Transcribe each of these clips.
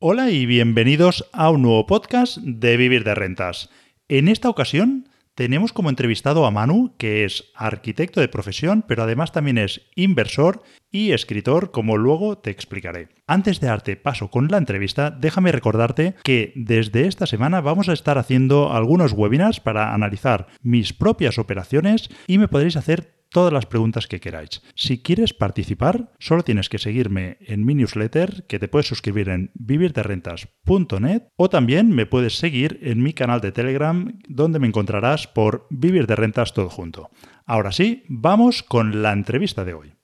Hola y bienvenidos a un nuevo podcast de Vivir de Rentas. En esta ocasión tenemos como entrevistado a Manu, que es arquitecto de profesión, pero además también es inversor y escritor, como luego te explicaré. Antes de darte paso con la entrevista, déjame recordarte que desde esta semana vamos a estar haciendo algunos webinars para analizar mis propias operaciones y me podréis hacer todas las preguntas que queráis. Si quieres participar, solo tienes que seguirme en mi newsletter, que te puedes suscribir en vivirderrentas.net o también me puedes seguir en mi canal de Telegram, donde me encontrarás por Vivir de Rentas todo junto. Ahora sí, vamos con la entrevista de hoy.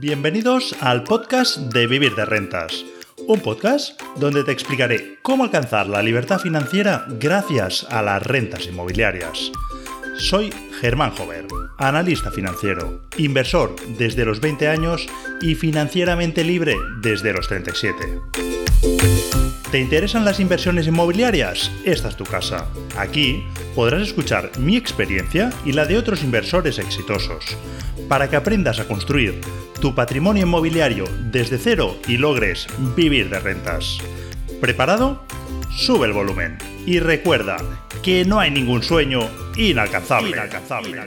Bienvenidos al podcast de Vivir de Rentas. Un podcast donde te explicaré cómo alcanzar la libertad financiera gracias a las rentas inmobiliarias. Soy Germán Jover, analista financiero, inversor desde los 20 años y financieramente libre desde los 37. ¿Te interesan las inversiones inmobiliarias? Esta es tu casa. Aquí podrás escuchar mi experiencia y la de otros inversores exitosos, para que aprendas a construir tu patrimonio inmobiliario desde cero y logres vivir de rentas. ¿Preparado? Sube el volumen y recuerda que no hay ningún sueño inalcanzable. inalcanzable,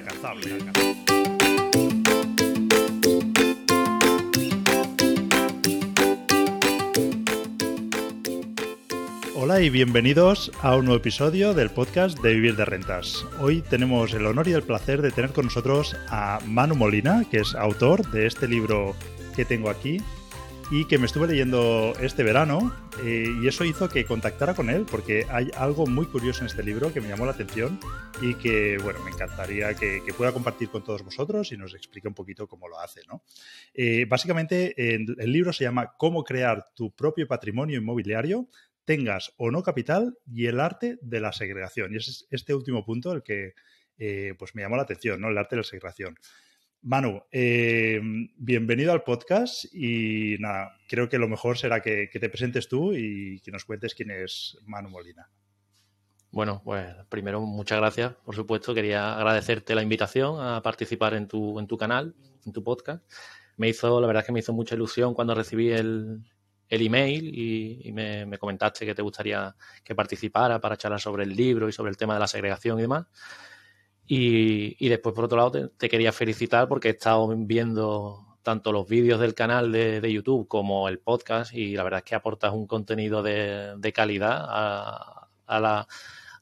Hola y bienvenidos a un nuevo episodio del podcast de Vivir de Rentas. Hoy tenemos el honor y el placer de tener con nosotros a Manu Molina, que es autor de este libro que tengo aquí, y que me estuve leyendo este verano eh, y eso hizo que contactara con él porque hay algo muy curioso en este libro que me llamó la atención y que, bueno, me encantaría que, pueda compartir con todos vosotros y nos explique un poquito cómo lo hace, ¿no? Eh, básicamente, el, libro se llama Cómo crear tu propio patrimonio inmobiliario, tengas o no capital y el arte de la segregación. Y es este último punto el que eh, pues me llamó la atención, ¿no? El arte de la segregación. Manu, eh, bienvenido al podcast y nada, creo que lo mejor será que, te presentes tú y que nos cuentes quién es Manu Molina. Bueno, pues primero muchas gracias, por supuesto. Quería agradecerte la invitación a participar en tu, en tu canal, en tu podcast. Me hizo, la verdad es que me hizo mucha ilusión cuando recibí el, el email y, me, me, comentaste que te gustaría que participara para charlar sobre el libro y sobre el tema de la segregación y demás. Y, después, por otro lado, te, quería felicitar porque he estado viendo tanto los vídeos del canal de, YouTube como el podcast y la verdad es que aportas un contenido de, calidad a,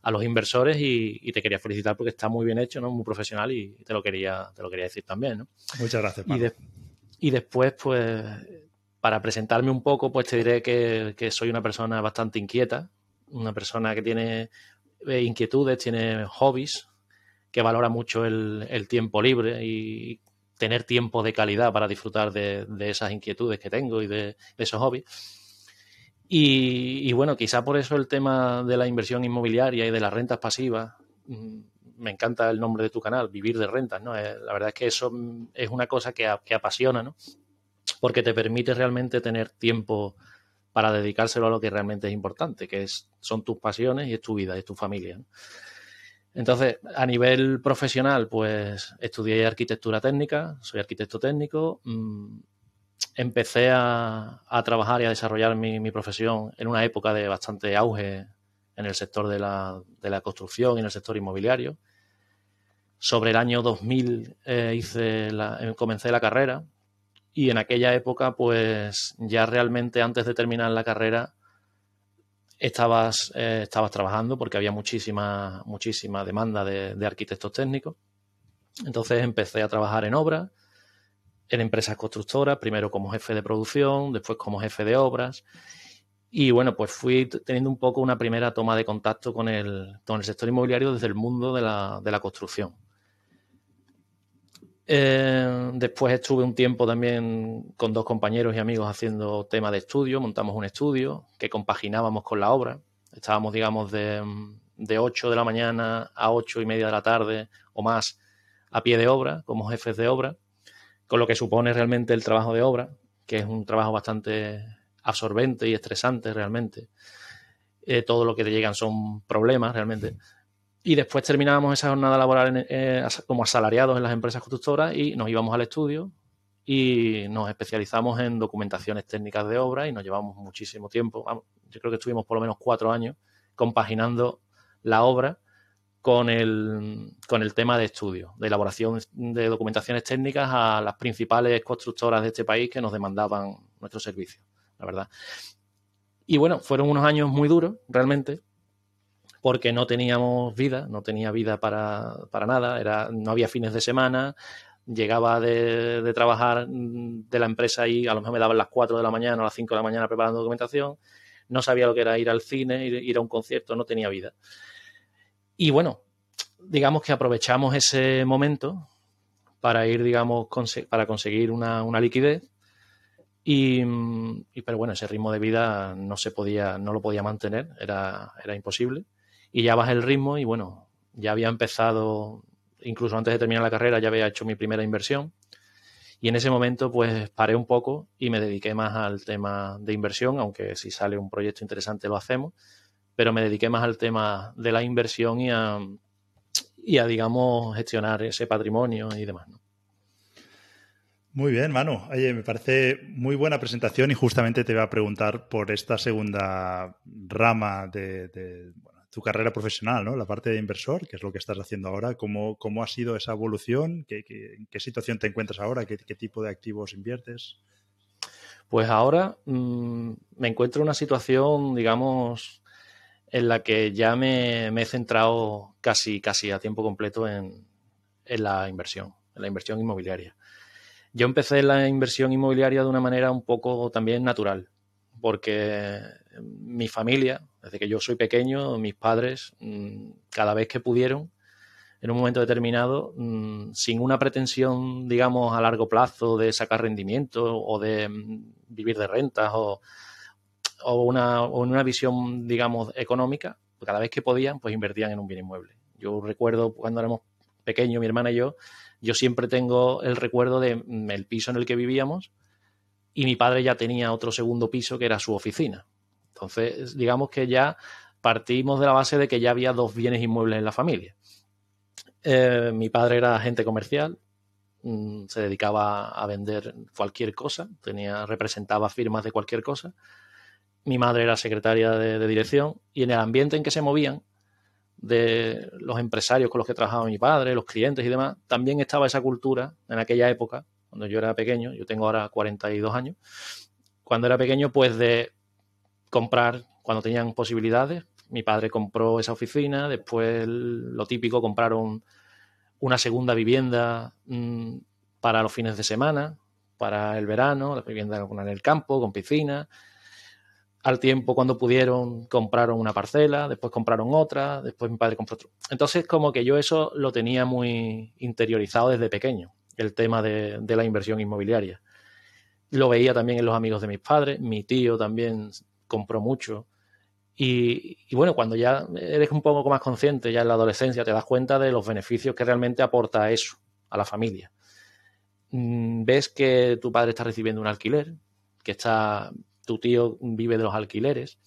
los inversores y, te quería felicitar porque está muy bien hecho, ¿no? muy profesional y te lo quería, te lo quería decir también. ¿no? Muchas gracias. Y, después, pues, para presentarme un poco, pues te diré que, que soy una persona bastante inquieta, una persona que tiene eh, inquietudes, tiene hobbies, que valora mucho el, tiempo libre y tener tiempo de calidad para disfrutar de, esas inquietudes que tengo y de, esos hobbies. Y, bueno, quizá por eso el tema de la inversión inmobiliaria y de las rentas pasivas, mm, me encanta el nombre de tu canal, Vivir de Rentas, ¿no? Eh, la verdad es que eso es una cosa que, que apasiona, ¿no? Porque te permite realmente tener tiempo para dedicárselo a lo que realmente es importante, que es, son tus pasiones y es tu vida, es tu familia. Entonces, a nivel profesional, pues estudié arquitectura técnica, soy arquitecto técnico. Mm, empecé a, trabajar y a desarrollar mi, profesión en una época de bastante auge en el sector de la, construcción y en el sector inmobiliario. Sobre el año 2000 eh, hice la, comencé la carrera y en aquella época, pues ya realmente antes de terminar la carrera, estabas, eh, estabas trabajando porque había muchísima, muchísima demanda de, arquitectos técnicos. Entonces empecé a trabajar en obras, en empresas constructoras, primero como jefe de producción, después como jefe de obras. Y bueno, pues fui teniendo un poco una primera toma de contacto con el, con el sector inmobiliario desde el mundo de la, de la construcción. Eh, después estuve un tiempo también con dos compañeros y amigos haciendo tema de estudio, montamos un estudio que compaginábamos con la obra. Estábamos, digamos, de, de 8 de la mañana a 8 y media de la tarde o más a pie de obra, como jefes de obra, con lo que supone realmente el trabajo de obra, que es un trabajo bastante absorbente y estresante realmente. Eh, todo lo que te llegan son problemas realmente. Y después terminábamos esa jornada laboral eh, como asalariados en las empresas constructoras y nos íbamos al estudio y nos especializamos en documentaciones técnicas de obra y nos llevamos muchísimo tiempo. Yo creo que estuvimos por lo menos cuatro años compaginando la obra con el, con el tema de estudio, de elaboración de documentaciones técnicas a las principales constructoras de este país que nos demandaban nuestros servicios, la verdad. Y bueno, fueron unos años muy duros, realmente, porque no teníamos vida, no tenía vida para, para nada, era, no había fines de semana, llegaba de, de, trabajar de la empresa y a lo mejor me daban las 4 de la mañana o las 5 de la mañana preparando documentación, no sabía lo que era ir al cine, ir, ir a un concierto, no tenía vida. Y bueno, digamos que aprovechamos ese momento para ir, digamos, para conseguir una, una liquidez. Y, y, pero bueno, ese ritmo de vida no se podía, no lo podía mantener, era, era imposible. Y ya bajé el ritmo y bueno, ya había empezado, incluso antes de terminar la carrera, ya había hecho mi primera inversión. Y en ese momento, pues paré un poco y me dediqué más al tema de inversión, aunque si sale un proyecto interesante lo hacemos pero me dediqué más al tema de la inversión y a, y a digamos, gestionar ese patrimonio y demás. Muy bien, Manu. Oye, me parece muy buena presentación y justamente te voy a preguntar por esta segunda rama de, tu carrera profesional, ¿no? La parte de inversor, que es lo que estás haciendo ahora. ¿Cómo, cómo ha sido esa evolución? ¿Qué, qué, ¿En qué situación te encuentras ahora? ¿Qué, qué tipo de activos inviertes? Pues ahora mmm, me encuentro en una situación, digamos, en la que ya me, me he centrado casi, casi a tiempo completo en, en, la inversión, en la inversión inmobiliaria. Yo empecé la inversión inmobiliaria de una manera un poco también natural, porque mi familia, desde que yo soy pequeño, mis padres, mm, cada vez que pudieron, en un momento determinado, mm, sin una pretensión, digamos, a largo plazo de sacar rendimiento o de mm, vivir de rentas o, una, o una visión, digamos, económica, pues cada vez que podían, pues invertían en un bien inmueble. Yo recuerdo cuando éramos pequeños, mi hermana y yo, yo siempre tengo el recuerdo de mm, el piso en el que vivíamos y mi padre ya tenía otro segundo piso que era su oficina. Entonces, digamos que ya partimos de la base de que ya había dos bienes inmuebles en la familia. Eh, mi padre era agente comercial, mm, se dedicaba a vender cualquier cosa, tenía, representaba firmas de cualquier cosa mi madre era secretaria de, de, dirección y en el ambiente en que se movían de los empresarios con los que trabajaba mi padre, los clientes y demás, también estaba esa cultura en aquella época, cuando yo era pequeño, yo tengo ahora 42 años, cuando era pequeño, pues de comprar cuando tenían posibilidades. Mi padre compró esa oficina, después lo típico, compraron una segunda vivienda mmm, para los fines de semana, para el verano, la vivienda en el campo, con piscina, al tiempo, cuando pudieron, compraron una parcela, después compraron otra, después mi padre compró otro. Entonces, como que yo eso lo tenía muy interiorizado desde pequeño, el tema de, de la inversión inmobiliaria. Lo veía también en los amigos de mis padres, mi tío también compró mucho. Y, bueno, cuando ya eres un poco más consciente, ya en la adolescencia, te das cuenta de los beneficios que realmente aporta eso a la familia. Mm, ves que tu padre está recibiendo un alquiler, que está tu tío vive de los alquileres,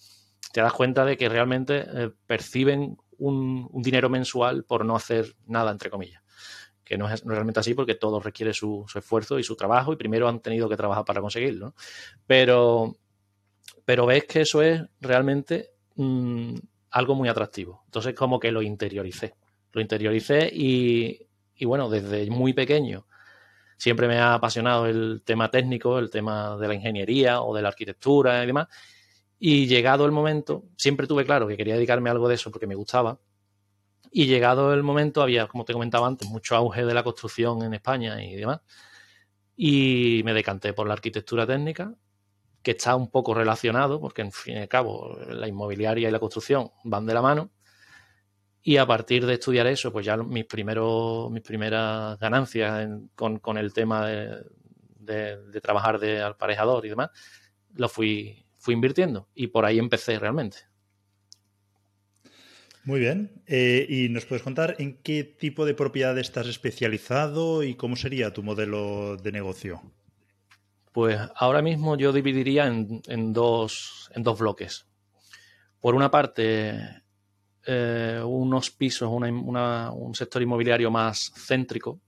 te das cuenta de que realmente eh, perciben un, dinero mensual por no hacer nada, entre comillas. Que no es, realmente así porque todo requiere su, esfuerzo y su trabajo y primero han tenido que trabajar para conseguirlo. Pero, pero ves que eso es realmente mmm, algo muy atractivo. Entonces como que lo interioricé. Lo interioricé y, y bueno, desde muy pequeño siempre me ha apasionado el tema técnico, el tema de la ingeniería o de la arquitectura y demás. Y llegado el momento, siempre tuve claro que quería dedicarme a algo de eso porque me gustaba. Y llegado el momento, había, como te comentaba antes, mucho auge de la construcción en España y demás. Y me decanté por la arquitectura técnica, que está un poco relacionado, porque en fin y al cabo la inmobiliaria y la construcción van de la mano. Y a partir de estudiar eso, pues ya mis, primeros, mis primeras ganancias en, con, con, el tema de, trabajar de aparejador y demás, lo fui, fui invirtiendo y por ahí empecé realmente. Muy bien. Eh, ¿Y nos puedes contar en qué tipo de propiedad estás especializado y cómo sería tu modelo de negocio? Pues ahora mismo yo dividiría en, dos, bloques. Por una parte, eh, unos pisos, un sector inmobiliario más céntrico,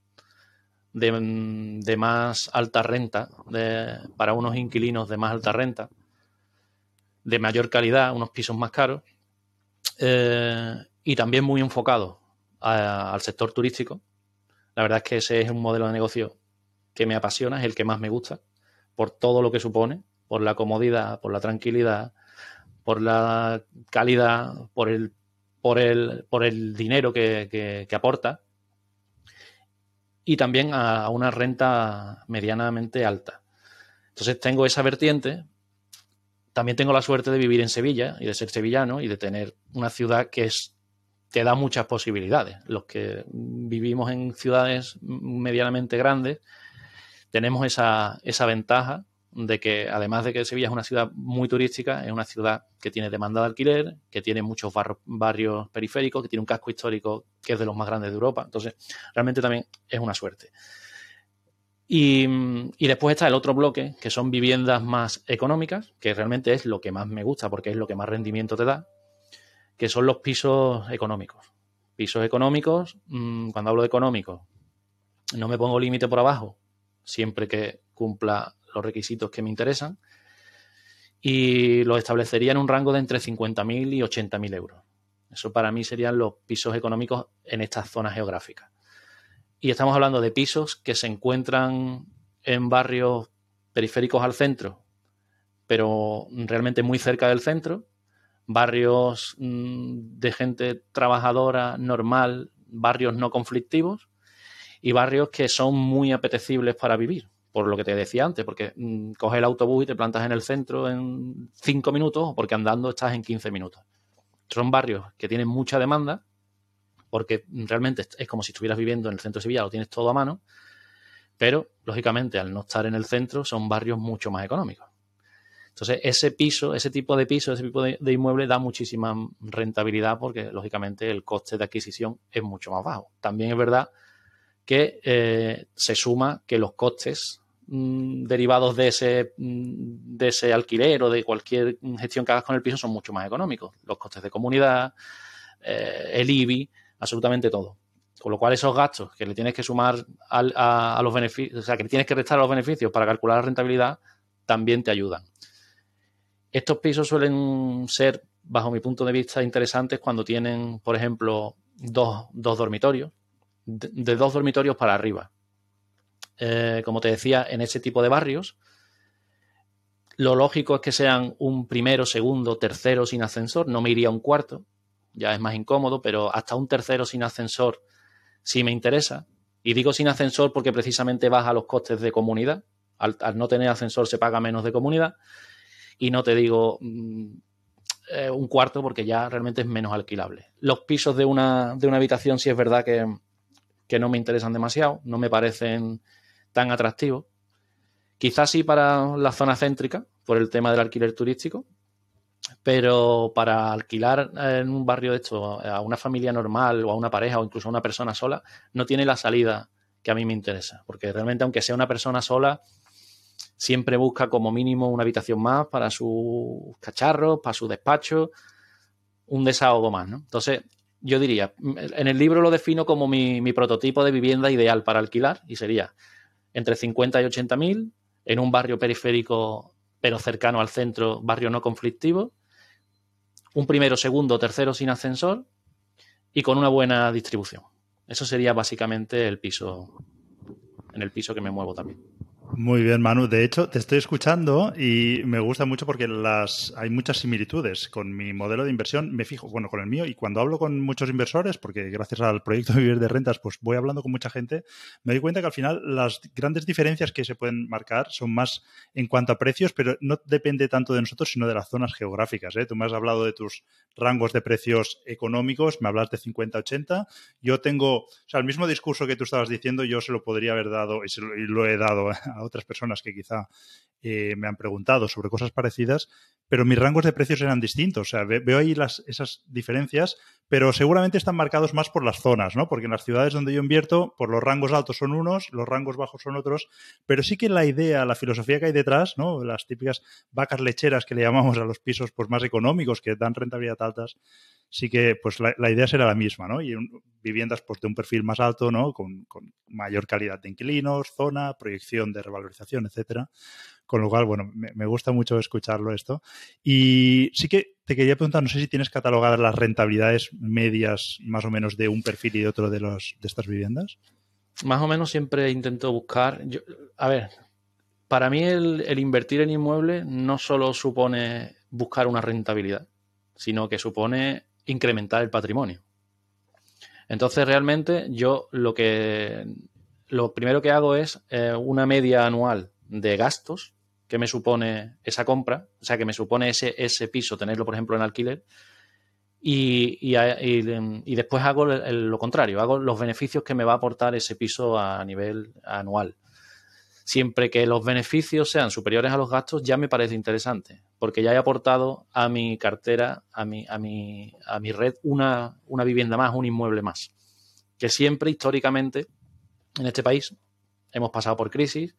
de, más alta renta, para unos inquilinos de más alta renta, de mayor calidad, unos pisos más caros, eh, y también muy enfocado al sector turístico. La verdad es que ese es un modelo de negocio que me apasiona, es el que más me gusta, por todo lo que supone, por la comodidad, por la tranquilidad, por la calidad, por el, por el, por el dinero que aporta y también a una renta medianamente alta. Entonces tengo esa vertiente. También tengo la suerte de vivir en Sevilla y de ser sevillano y de tener una ciudad que es, te da muchas posibilidades. Los que vivimos en ciudades medianamente grandes tenemos esa, esa ventaja de que además de que Sevilla es una ciudad muy turística, es una ciudad que tiene demanda de alquiler, que tiene muchos barrios periféricos, que tiene un casco histórico que es de los más grandes de Europa. Entonces, realmente también es una suerte. Y, y, después está el otro bloque, que son viviendas más económicas, que realmente es lo que más me gusta porque es lo que más rendimiento te da, que son los pisos económicos. Pisos económicos, mm, cuando hablo de económicos, no me pongo límite por abajo, siempre que cumpla los requisitos que me interesan y lo establecería en un rango de entre 50.000 y 80.000 euros. Eso para mí serían los pisos económicos en estas zonas geográficas. Y estamos hablando de pisos que se encuentran en barrios periféricos al centro, pero realmente muy cerca del centro, barrios mm, de gente trabajadora normal, barrios no conflictivos y barrios que son muy apetecibles para vivir por lo que te decía antes, porque mm, coges el autobús y te plantas en el centro en cinco minutos, o porque andando estás en 15 minutos. Son barrios que tienen mucha demanda, porque realmente es como si estuvieras viviendo en el centro de Sevilla, lo tienes todo a mano, pero lógicamente al no estar en el centro son barrios mucho más económicos. Entonces, ese piso, ese tipo de piso, ese tipo de, inmueble da muchísima rentabilidad porque, lógicamente, el coste de adquisición es mucho más bajo. También es verdad que eh, se suma que los costes Mm, derivados de ese, mm, de ese alquiler o de cualquier gestión que hagas con el piso son mucho más económicos. Los costes de comunidad, eh, el IBI, absolutamente todo. Con lo cual esos gastos que le tienes que sumar a, los beneficios, o sea, que le tienes que restar a los beneficios para calcular la rentabilidad, también te ayudan. Estos pisos suelen ser, bajo mi punto de vista, interesantes cuando tienen, por ejemplo, dos, dormitorios, de dos dormitorios para arriba eh, como te decía, en ese tipo de barrios. Lo lógico es que sean un primero, segundo, tercero sin ascensor. No me iría a un cuarto, ya es más incómodo, pero hasta un tercero sin ascensor sí me interesa. Y digo sin ascensor porque precisamente baja los costes de comunidad. Al, no tener ascensor se paga menos de comunidad. Y no te digo mm, eh, un cuarto porque ya realmente es menos alquilable. Los pisos de una, de una habitación sí es verdad que, que no me interesan demasiado, no me parecen tan atractivo. Quizás sí para la zona céntrica, por el tema del alquiler turístico, pero para alquilar en un barrio de esto a una familia normal o a una pareja o incluso a una persona sola, no tiene la salida que a mí me interesa, porque realmente aunque sea una persona sola, siempre busca como mínimo una habitación más para sus cacharros, para su despacho, un desahogo más, ¿no? Entonces, yo diría, en el libro lo defino como mi, mi prototipo de vivienda ideal para alquilar y sería entre 50 y 80 mil, en un barrio periférico pero cercano al centro, barrio no conflictivo, un primero, segundo, tercero sin ascensor y con una buena distribución. Eso sería básicamente el piso, en el piso que me muevo también. Muy bien, Manu. De hecho, te estoy escuchando y me gusta mucho porque las hay muchas similitudes con mi modelo de inversión. Me fijo, bueno, con el mío y cuando hablo con muchos inversores, porque gracias al proyecto de Vivir de Rentas, pues voy hablando con mucha gente, me doy cuenta que al final las grandes diferencias que se pueden marcar son más en cuanto a precios, pero no depende tanto de nosotros, sino de las zonas geográficas. ¿eh? Tú me has hablado de tus rangos de precios económicos, me hablas de 50-80. Yo tengo, o sea, el mismo discurso que tú estabas diciendo, yo se lo podría haber dado y, lo, y lo he dado a otras personas que quizá eh, me han preguntado sobre cosas parecidas, pero mis rangos de precios eran distintos. O sea, veo ahí las, esas diferencias, pero seguramente están marcados más por las zonas, ¿no? Porque en las ciudades donde yo invierto, por los rangos altos son unos, los rangos bajos son otros, pero sí que la idea, la filosofía que hay detrás, ¿no? Las típicas vacas lecheras que le llamamos a los pisos pues, más económicos, que dan rentabilidad altas, sí que pues la, idea será la misma, ¿no? Y viviendas pues, de un perfil más alto, ¿no? Con, con mayor calidad de inquilinos, zona, proyección de revalorización, etcétera. Con lo cual, bueno, me, gusta mucho escucharlo esto. Y sí que te quería preguntar, no sé si tienes catalogadas las rentabilidades medias más o menos de un perfil y de otro de, los, de estas viviendas. Más o menos siempre intento buscar. a ver, para mí el, el invertir en inmuebles no solo supone buscar una rentabilidad, sino que supone incrementar el patrimonio. Entonces, realmente, yo lo que lo primero que hago es eh, una media anual de gastos que me supone esa compra, o sea, que me supone ese, ese piso, tenerlo, por ejemplo, en alquiler, y, y, después hago lo contrario, hago los beneficios que me va a aportar ese piso a nivel anual. Siempre que los beneficios sean superiores a los gastos, ya me parece interesante, porque ya he aportado a mi cartera, a mi, a mi, a mi red, una, una vivienda más, un inmueble más. Que siempre, históricamente, en este país hemos pasado por crisis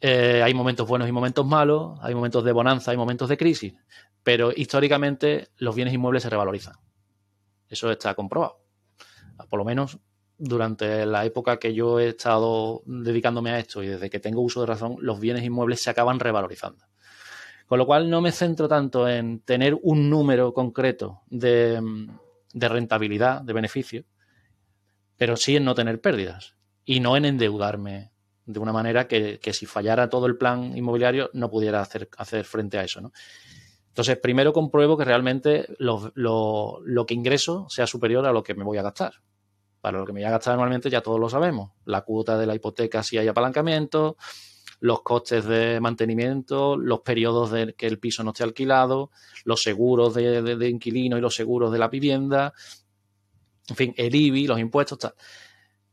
eh, hay momentos buenos y momentos malos, hay momentos de bonanza, hay momentos de crisis, pero históricamente los bienes inmuebles se revalorizan. Eso está comprobado. Por lo menos durante la época que yo he estado dedicándome a esto y desde que tengo uso de razón, los bienes inmuebles se acaban revalorizando. Con lo cual no me centro tanto en tener un número concreto de, de rentabilidad, de beneficio, pero sí en no tener pérdidas y no en endeudarme de una manera que, si fallara todo el plan inmobiliario no pudiera hacer, hacer frente a eso. ¿no? Entonces, primero compruebo que realmente lo, lo, que ingreso sea superior a lo que me voy a gastar. Para lo que me voy a gastar anualmente ya todos lo sabemos. La cuota de la hipoteca si hay apalancamiento, los costes de mantenimiento, los periodos de que el piso no esté alquilado, los seguros de, de inquilino y los seguros de la vivienda, en fin, el IBI, los impuestos, tal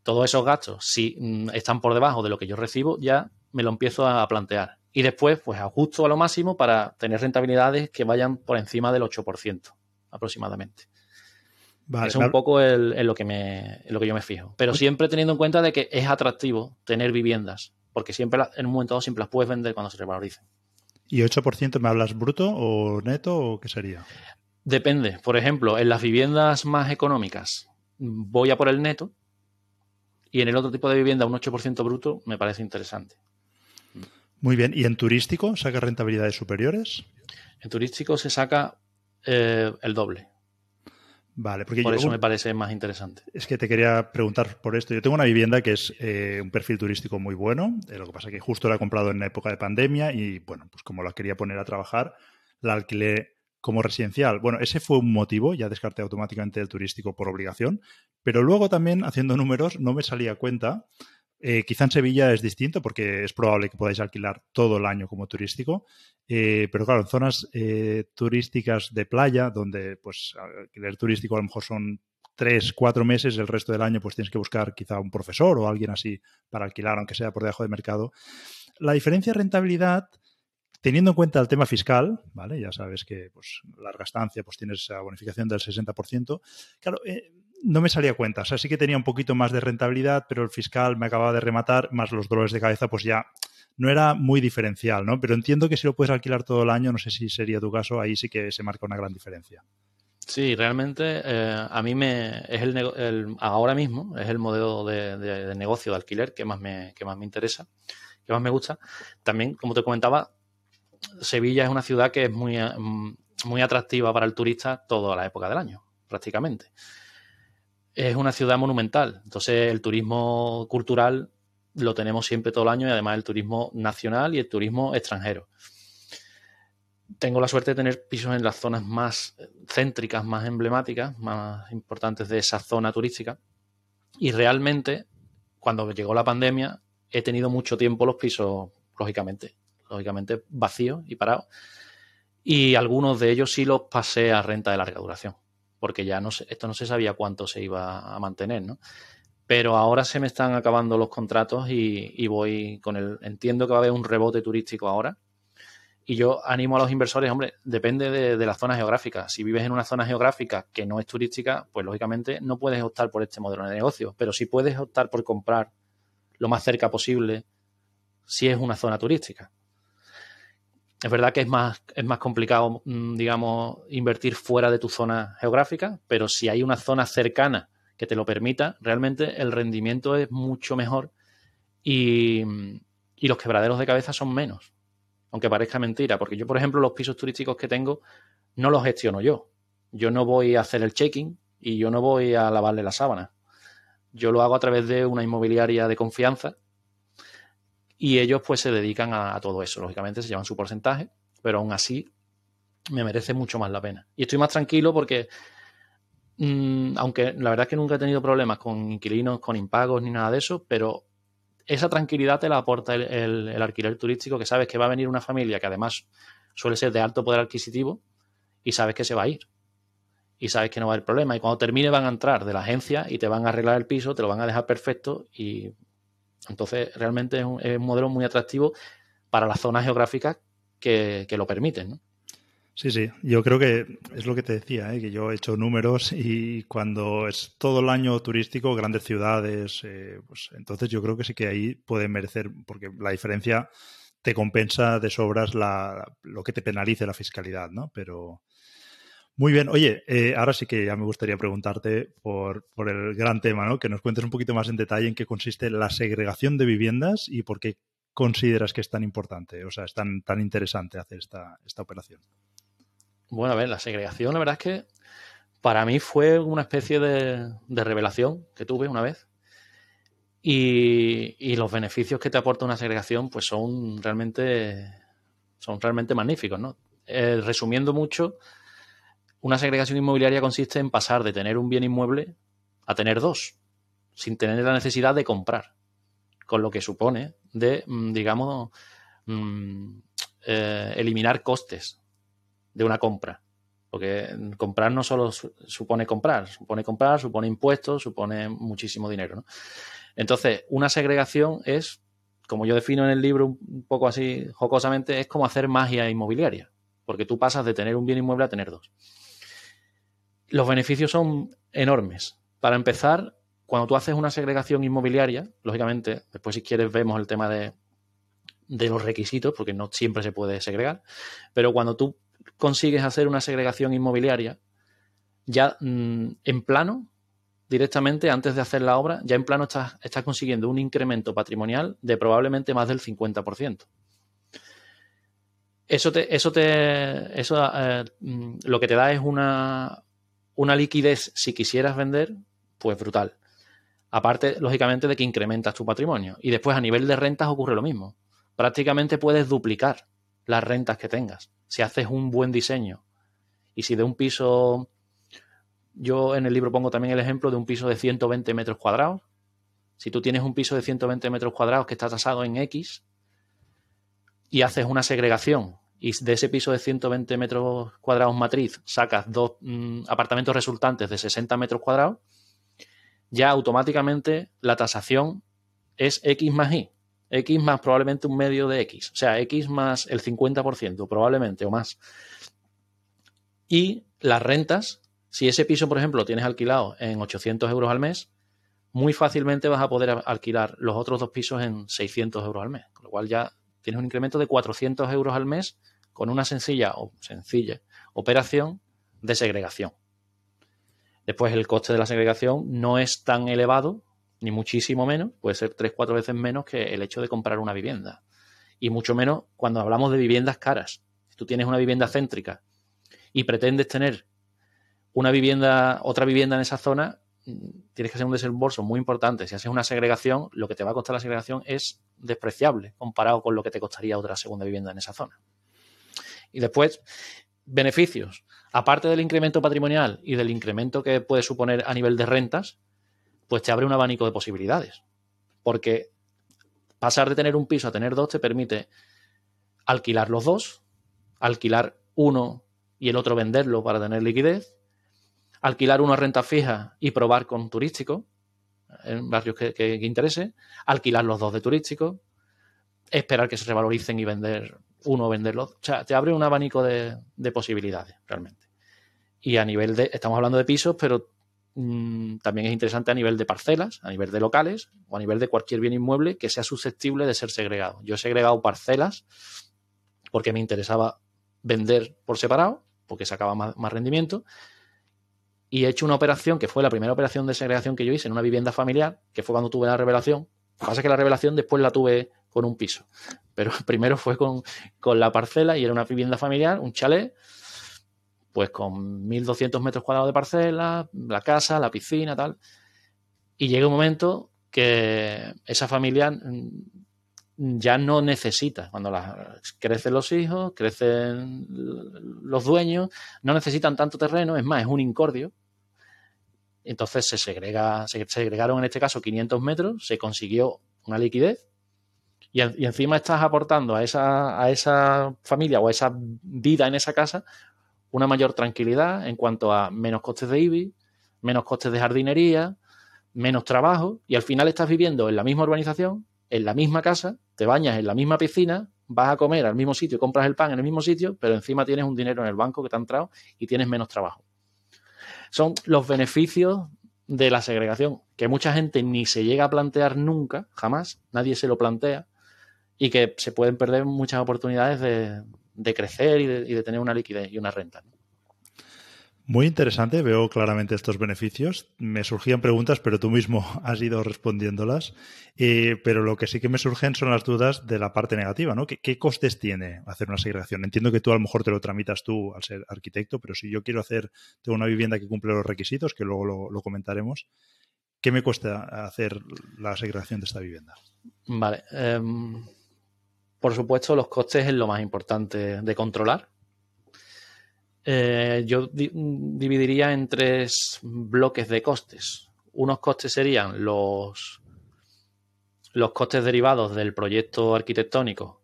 todos esos gastos, si mm, están por debajo de lo que yo recibo, ya me lo empiezo a plantear. Y después, pues ajusto a lo máximo para tener rentabilidades que vayan por encima del 8% aproximadamente. Es un poco en, lo que me, lo que yo me fijo. Pero siempre teniendo en cuenta de que es atractivo tener viviendas, porque siempre en un momento dado siempre las puedes vender cuando se revaloricen. ¿Y 8% me hablas bruto o neto o qué sería? Depende. Por ejemplo, en las viviendas más económicas voy a por el neto, y en el otro tipo de vivienda un 8% bruto me parece interesante. Muy bien. ¿Y en turístico saca rentabilidades superiores? En turístico se saca eh, el doble. Vale, porque por eso me parece más interesante. Es que te quería preguntar por esto. Yo tengo una vivienda que es eh, un perfil turístico muy bueno. Eh, lo que pasa es que justo la he comprado en la época de pandemia y, bueno, pues como la quería poner a trabajar, la alquilé como residencial. Bueno, ese fue un motivo, ya descarté automáticamente el turístico por obligación, pero luego también haciendo números no me salía cuenta. Eh, quizá en Sevilla es distinto porque es probable que podáis alquilar todo el año como turístico, eh, pero claro, en zonas eh, turísticas de playa, donde pues alquiler turístico a lo mejor son tres, cuatro meses, el resto del año pues tienes que buscar quizá un profesor o alguien así para alquilar, aunque sea por debajo de mercado. La diferencia de rentabilidad Teniendo en cuenta el tema fiscal, ¿vale? Ya sabes que pues, larga estancia, pues tienes esa bonificación del 60%. Claro, eh, no me salía cuenta. O sea, sí que tenía un poquito más de rentabilidad, pero el fiscal me acababa de rematar, más los dolores de cabeza, pues ya no era muy diferencial, ¿no? Pero entiendo que si lo puedes alquilar todo el año, no sé si sería tu caso, ahí sí que se marca una gran diferencia. Sí, realmente eh, a mí me es el, ahora mismo es el modelo de, de, negocio de alquiler que más me que más me interesa, que más me gusta. También, como te comentaba, Sevilla es una ciudad que es muy, mm, muy atractiva para el turista toda la época del año, prácticamente. Es una ciudad monumental, entonces el turismo cultural lo tenemos siempre todo el año y además el turismo nacional y el turismo extranjero. Tengo la suerte de tener pisos en las zonas más céntricas, más emblemáticas, más importantes de esa zona turística. Y realmente, cuando llegó la pandemia, he tenido mucho tiempo los pisos, lógicamente, lógicamente vacíos y parados. Y algunos de ellos sí los pasé a renta de larga duración, porque ya no esto no se sabía cuánto se iba a mantener, ¿no? Pero ahora se me están acabando los contratos y, voy con el. Entiendo que va a haber un rebote turístico ahora. Y yo animo a los inversores, hombre, depende de, de, la zona geográfica. Si vives en una zona geográfica que no es turística, pues lógicamente no puedes optar por este modelo de negocio, pero sí puedes optar por comprar lo más cerca posible si es una zona turística. Es verdad que es más, es más complicado, mm, digamos, invertir fuera de tu zona geográfica, pero si hay una zona cercana que te lo permita, realmente el rendimiento es mucho mejor y, y los quebraderos de cabeza son menos aunque parezca mentira, porque yo, por ejemplo, los pisos turísticos que tengo no los gestiono yo. Yo no voy a hacer el checking y yo no voy a lavarle la sábana. Yo lo hago a través de una inmobiliaria de confianza y ellos pues se dedican a, todo eso. Lógicamente se llevan su porcentaje, pero aún así me merece mucho más la pena. Y estoy más tranquilo porque, mmm, aunque la verdad es que nunca he tenido problemas con inquilinos, con impagos ni nada de eso, pero esa tranquilidad te la aporta el, alquiler turístico, que sabes que va a venir una familia que además suele ser de alto poder adquisitivo y sabes que se va a ir. Y sabes que no va a haber problema. Y cuando termine van a entrar de la agencia y te van a arreglar el piso, te lo van a dejar perfecto. Y entonces realmente es un, modelo muy atractivo para las zonas geográficas que, que lo permiten. ¿no? Sí, sí, yo creo que es lo que te decía, ¿eh? que yo he hecho números y cuando es todo el año turístico, grandes ciudades, eh, pues entonces yo creo que sí que ahí puede merecer, porque la diferencia te compensa de sobras la, lo que te penalice la fiscalidad, ¿no? Pero muy bien, oye, eh, ahora sí que ya me gustaría preguntarte por, el gran tema, ¿no? Que nos cuentes un poquito más en detalle en qué consiste la segregación de viviendas y por qué consideras que es tan importante, o sea, es tan, tan interesante hacer esta, esta operación. Bueno, a ver, la segregación, la verdad es que para mí fue una especie de, revelación que tuve una vez. Y, los beneficios que te aporta una segregación, pues son realmente, son realmente magníficos, ¿no? Eh, resumiendo mucho, una segregación inmobiliaria consiste en pasar de tener un bien inmueble a tener dos, sin tener la necesidad de comprar, con lo que supone de, mm, digamos, mm, eh, eliminar costes de una compra. Porque comprar no solo supone comprar, supone comprar, supone impuestos, supone muchísimo dinero. Entonces, una segregación es, como yo defino en el libro un poco así jocosamente, es como hacer magia inmobiliaria. Porque tú pasas de tener un bien inmueble a tener dos. Los beneficios son enormes. Para empezar, cuando tú haces una segregación inmobiliaria, lógicamente, después si quieres vemos el tema de, de los requisitos, porque no siempre se puede segregar, pero cuando tú consigues hacer una segregación inmobiliaria, ya mm, en plano, directamente antes de hacer la obra, ya en plano estás, estás consiguiendo un incremento patrimonial de probablemente más del 50%. Eso te, eso te, eso eh, mm, lo que te da es una, una liquidez si quisieras vender, pues brutal. Aparte, lógicamente, de que incrementas tu patrimonio. Y después a nivel de rentas ocurre lo mismo. Prácticamente puedes duplicar las rentas que tengas si haces un buen diseño y si de un piso, yo en el libro pongo también el ejemplo de un piso de 120 metros cuadrados, si tú tienes un piso de 120 metros cuadrados que está tasado en X y haces una segregación y de ese piso de 120 metros cuadrados matriz sacas dos mm, apartamentos resultantes de 60 metros cuadrados, ya automáticamente la tasación es X más Y. X más probablemente un medio de X, o sea, X más el 50% probablemente o más. Y las rentas, si ese piso, por ejemplo, lo tienes alquilado en 800 euros al mes, muy fácilmente vas a poder alquilar los otros dos pisos en 600 euros al mes, con lo cual ya tienes un incremento de 400 euros al mes con una sencilla o sencilla operación de segregación. Después el coste de la segregación no es tan elevado ni muchísimo menos, puede ser tres, cuatro veces menos que el hecho de comprar una vivienda. Y mucho menos cuando hablamos de viviendas caras. Si tú tienes una vivienda céntrica y pretendes tener una vivienda, otra vivienda en esa zona, tienes que hacer un desembolso muy importante. Si haces una segregación, lo que te va a costar la segregación es despreciable comparado con lo que te costaría otra segunda vivienda en esa zona. Y después, beneficios. Aparte del incremento patrimonial y del incremento que puede suponer a nivel de rentas, pues te abre un abanico de posibilidades. Porque pasar de tener un piso a tener dos te permite alquilar los dos, alquilar uno y el otro venderlo para tener liquidez, alquilar una renta fija y probar con turístico, en barrios que, que, interese, alquilar los dos de turístico, esperar que se revaloricen y vender uno venderlo. O sea, te abre un abanico de, posibilidades, realmente. Y a nivel de, estamos hablando de pisos, pero mm, también es interesante a nivel de parcelas, a nivel de locales o a nivel de cualquier bien inmueble que sea susceptible de ser segregado. Yo he segregado parcelas porque me interesaba vender por separado, porque sacaba más, más rendimiento. Y he hecho una operación que fue la primera operación de segregación que yo hice en una vivienda familiar, que fue cuando tuve la revelación. Lo que pasa es que la revelación después la tuve con un piso. Pero primero fue con, la parcela y era una vivienda familiar, un chalet, pues con 1.200 metros cuadrados de parcela, la casa, la piscina, tal. Y llega un momento que esa familia mm, ya no necesita, cuando crecen los hijos, crecen los dueños, no necesitan tanto terreno, es más, es un incordio. Entonces se segrega, se segregaron en este caso 500 metros, se consiguió una liquidez y, encima estás aportando a esa, a esa familia o a esa vida en esa casa una mayor tranquilidad en cuanto a menos costes de IBI, menos costes de jardinería, menos trabajo y al final estás viviendo en la misma urbanización, en la misma casa, te bañas en la misma piscina, vas a comer al mismo sitio, compras el pan en el mismo sitio, pero encima tienes un dinero en el banco que te ha entrado y tienes menos trabajo. Son los beneficios de la segregación que mucha gente ni se llega a plantear nunca, jamás, nadie se lo plantea y que se pueden perder muchas oportunidades de, crecer y de, tener una liquidez y una renta. Muy interesante, veo claramente estos beneficios. Me surgían preguntas, pero tú mismo has ido respondiéndolas. Eh, pero lo que sí que me surgen son las dudas de la parte negativa, ¿no? ¿Qué, costes tiene hacer una segregación? Entiendo que tú a lo mejor te lo tramitas tú al ser arquitecto, pero si yo quiero hacer tengo una vivienda que cumple los requisitos, que luego lo, comentaremos, ¿qué me cuesta hacer la segregación de esta vivienda? Vale. Em, por supuesto, los costes es lo más importante de controlar. Eh, yo dividiría en tres bloques de costes. Unos costes serían los, los costes derivados del proyecto arquitectónico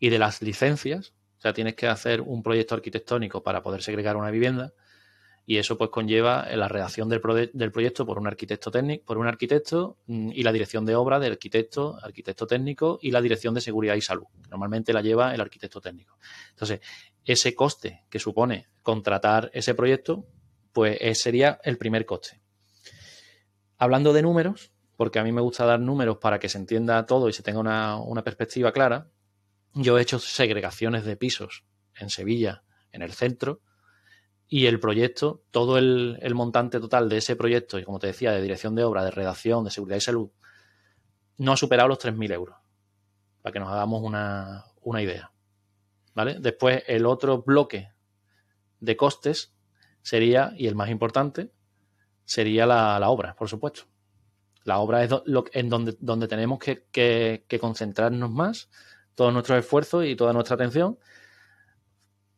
y de las licencias. O sea, tienes que hacer un proyecto arquitectónico para poder segregar una vivienda y eso pues conlleva la redacción del, del, proyecto por un arquitecto técnico, por un arquitecto mm, y la dirección de obra del arquitecto, arquitecto técnico y la dirección de seguridad y salud. Normalmente la lleva el arquitecto técnico. Entonces, ese coste que supone contratar ese proyecto, pues sería el primer coste. Hablando de números, porque a mí me gusta dar números para que se entienda todo y se tenga una, una perspectiva clara, yo he hecho segregaciones de pisos en Sevilla, en el centro, y el proyecto, todo el, montante total de ese proyecto, y como te decía, de dirección de obra, de redacción, de seguridad y salud, no ha superado los 3.000 euros, para que nos hagamos una, idea. ¿Vale? Después, el otro bloque de costes sería, y el más importante, sería la, obra, por supuesto. La obra es en donde, donde tenemos que, que concentrarnos más, todos nuestros esfuerzos y toda nuestra atención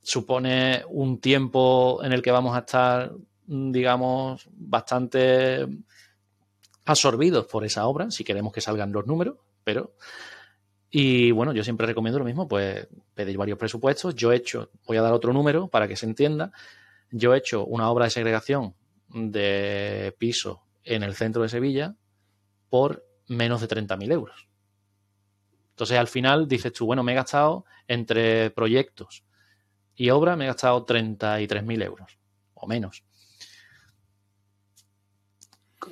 supone un tiempo en el que vamos a estar, digamos, bastante absorbidos por esa obra, si queremos que salgan los números, pero... Y bueno, yo siempre recomiendo lo mismo, pues pedir varios presupuestos. Yo he hecho, voy a dar otro número para que se entienda, yo he hecho una obra de segregación de piso en el centro de Sevilla por menos de 30.000 euros. Entonces al final dices tú, bueno, me he gastado entre proyectos, y obra me he gastado 33.000 euros o menos.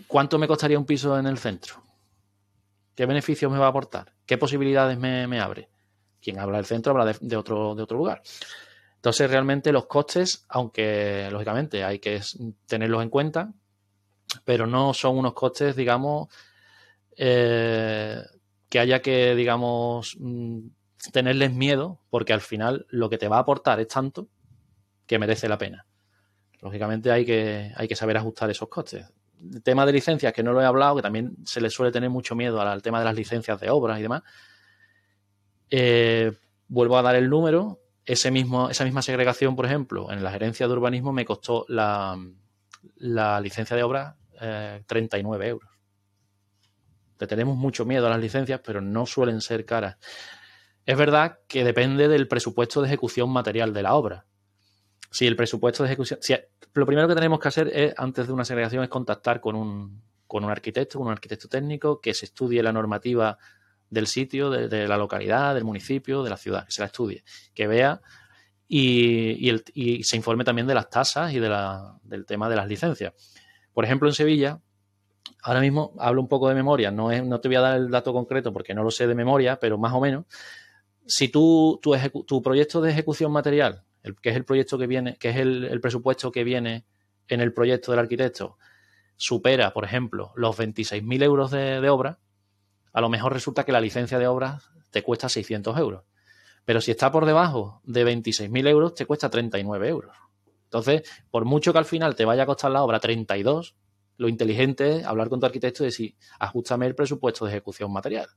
¿Cuánto me costaría un piso en el centro? ¿Qué beneficios me va a aportar? ¿Qué posibilidades me, abre? Quien habla del centro habla de, otro, de otro lugar. Entonces, realmente los costes, aunque lógicamente hay que tenerlos en cuenta, pero no son unos costes, digamos, eh, que haya que, digamos, mm, tenerles miedo, porque al final lo que te va a aportar es tanto que merece la pena. Lógicamente hay que, hay que saber ajustar esos costes. El tema de licencias, que no lo he hablado, que también se le suele tener mucho miedo al, tema de las licencias de obras y demás. Eh, vuelvo a dar el número. Ese mismo, esa misma segregación, por ejemplo, en la gerencia de urbanismo me costó la, licencia de obra 39 eh, euros. Le tenemos mucho miedo a las licencias, pero no suelen ser caras. Es verdad que depende del presupuesto de ejecución material de la obra. Si el presupuesto de ejecución. lo primero que tenemos que hacer es, antes de una segregación, es contactar con un, con un arquitecto, con un arquitecto técnico, que se estudie la normativa del sitio, de, la localidad, del municipio, de la ciudad, que se la estudie, que vea y, se informe también de las tasas y de del tema de las licencias. Por ejemplo, en Sevilla, ahora mismo hablo un poco de memoria, no, es, no te voy a dar el dato concreto porque no lo sé de memoria, pero más o menos, si tú, tu, tu proyecto de ejecución material, que es el proyecto que viene, que es el, presupuesto que viene en el proyecto del arquitecto, supera, por ejemplo, los 26.000 euros de, de obra, a lo mejor resulta que la licencia de obra te cuesta 600 euros. Pero si está por debajo de 26.000 euros, te cuesta 39 euros. Entonces, por mucho que al final te vaya a costar la obra 32, lo inteligente es hablar con tu arquitecto y decir, ajustame el presupuesto de ejecución material.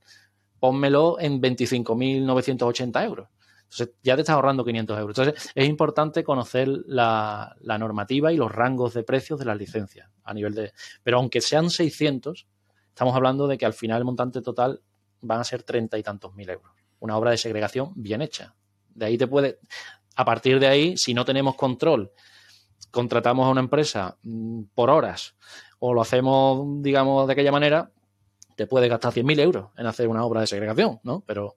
Pónmelo en 25.980 euros. Entonces, ya te estás ahorrando 500 euros. Entonces, es importante conocer la, la, normativa y los rangos de precios de las licencias a nivel de... Pero aunque sean 600, estamos hablando de que al final el montante total van a ser treinta y tantos mil euros una obra de segregación bien hecha. De ahí te puede, a partir de ahí, si no tenemos control, contratamos a una empresa mm, por horas o lo hacemos, digamos, de aquella manera, te puede gastar 100.000 euros en hacer una obra de segregación, ¿no? Pero,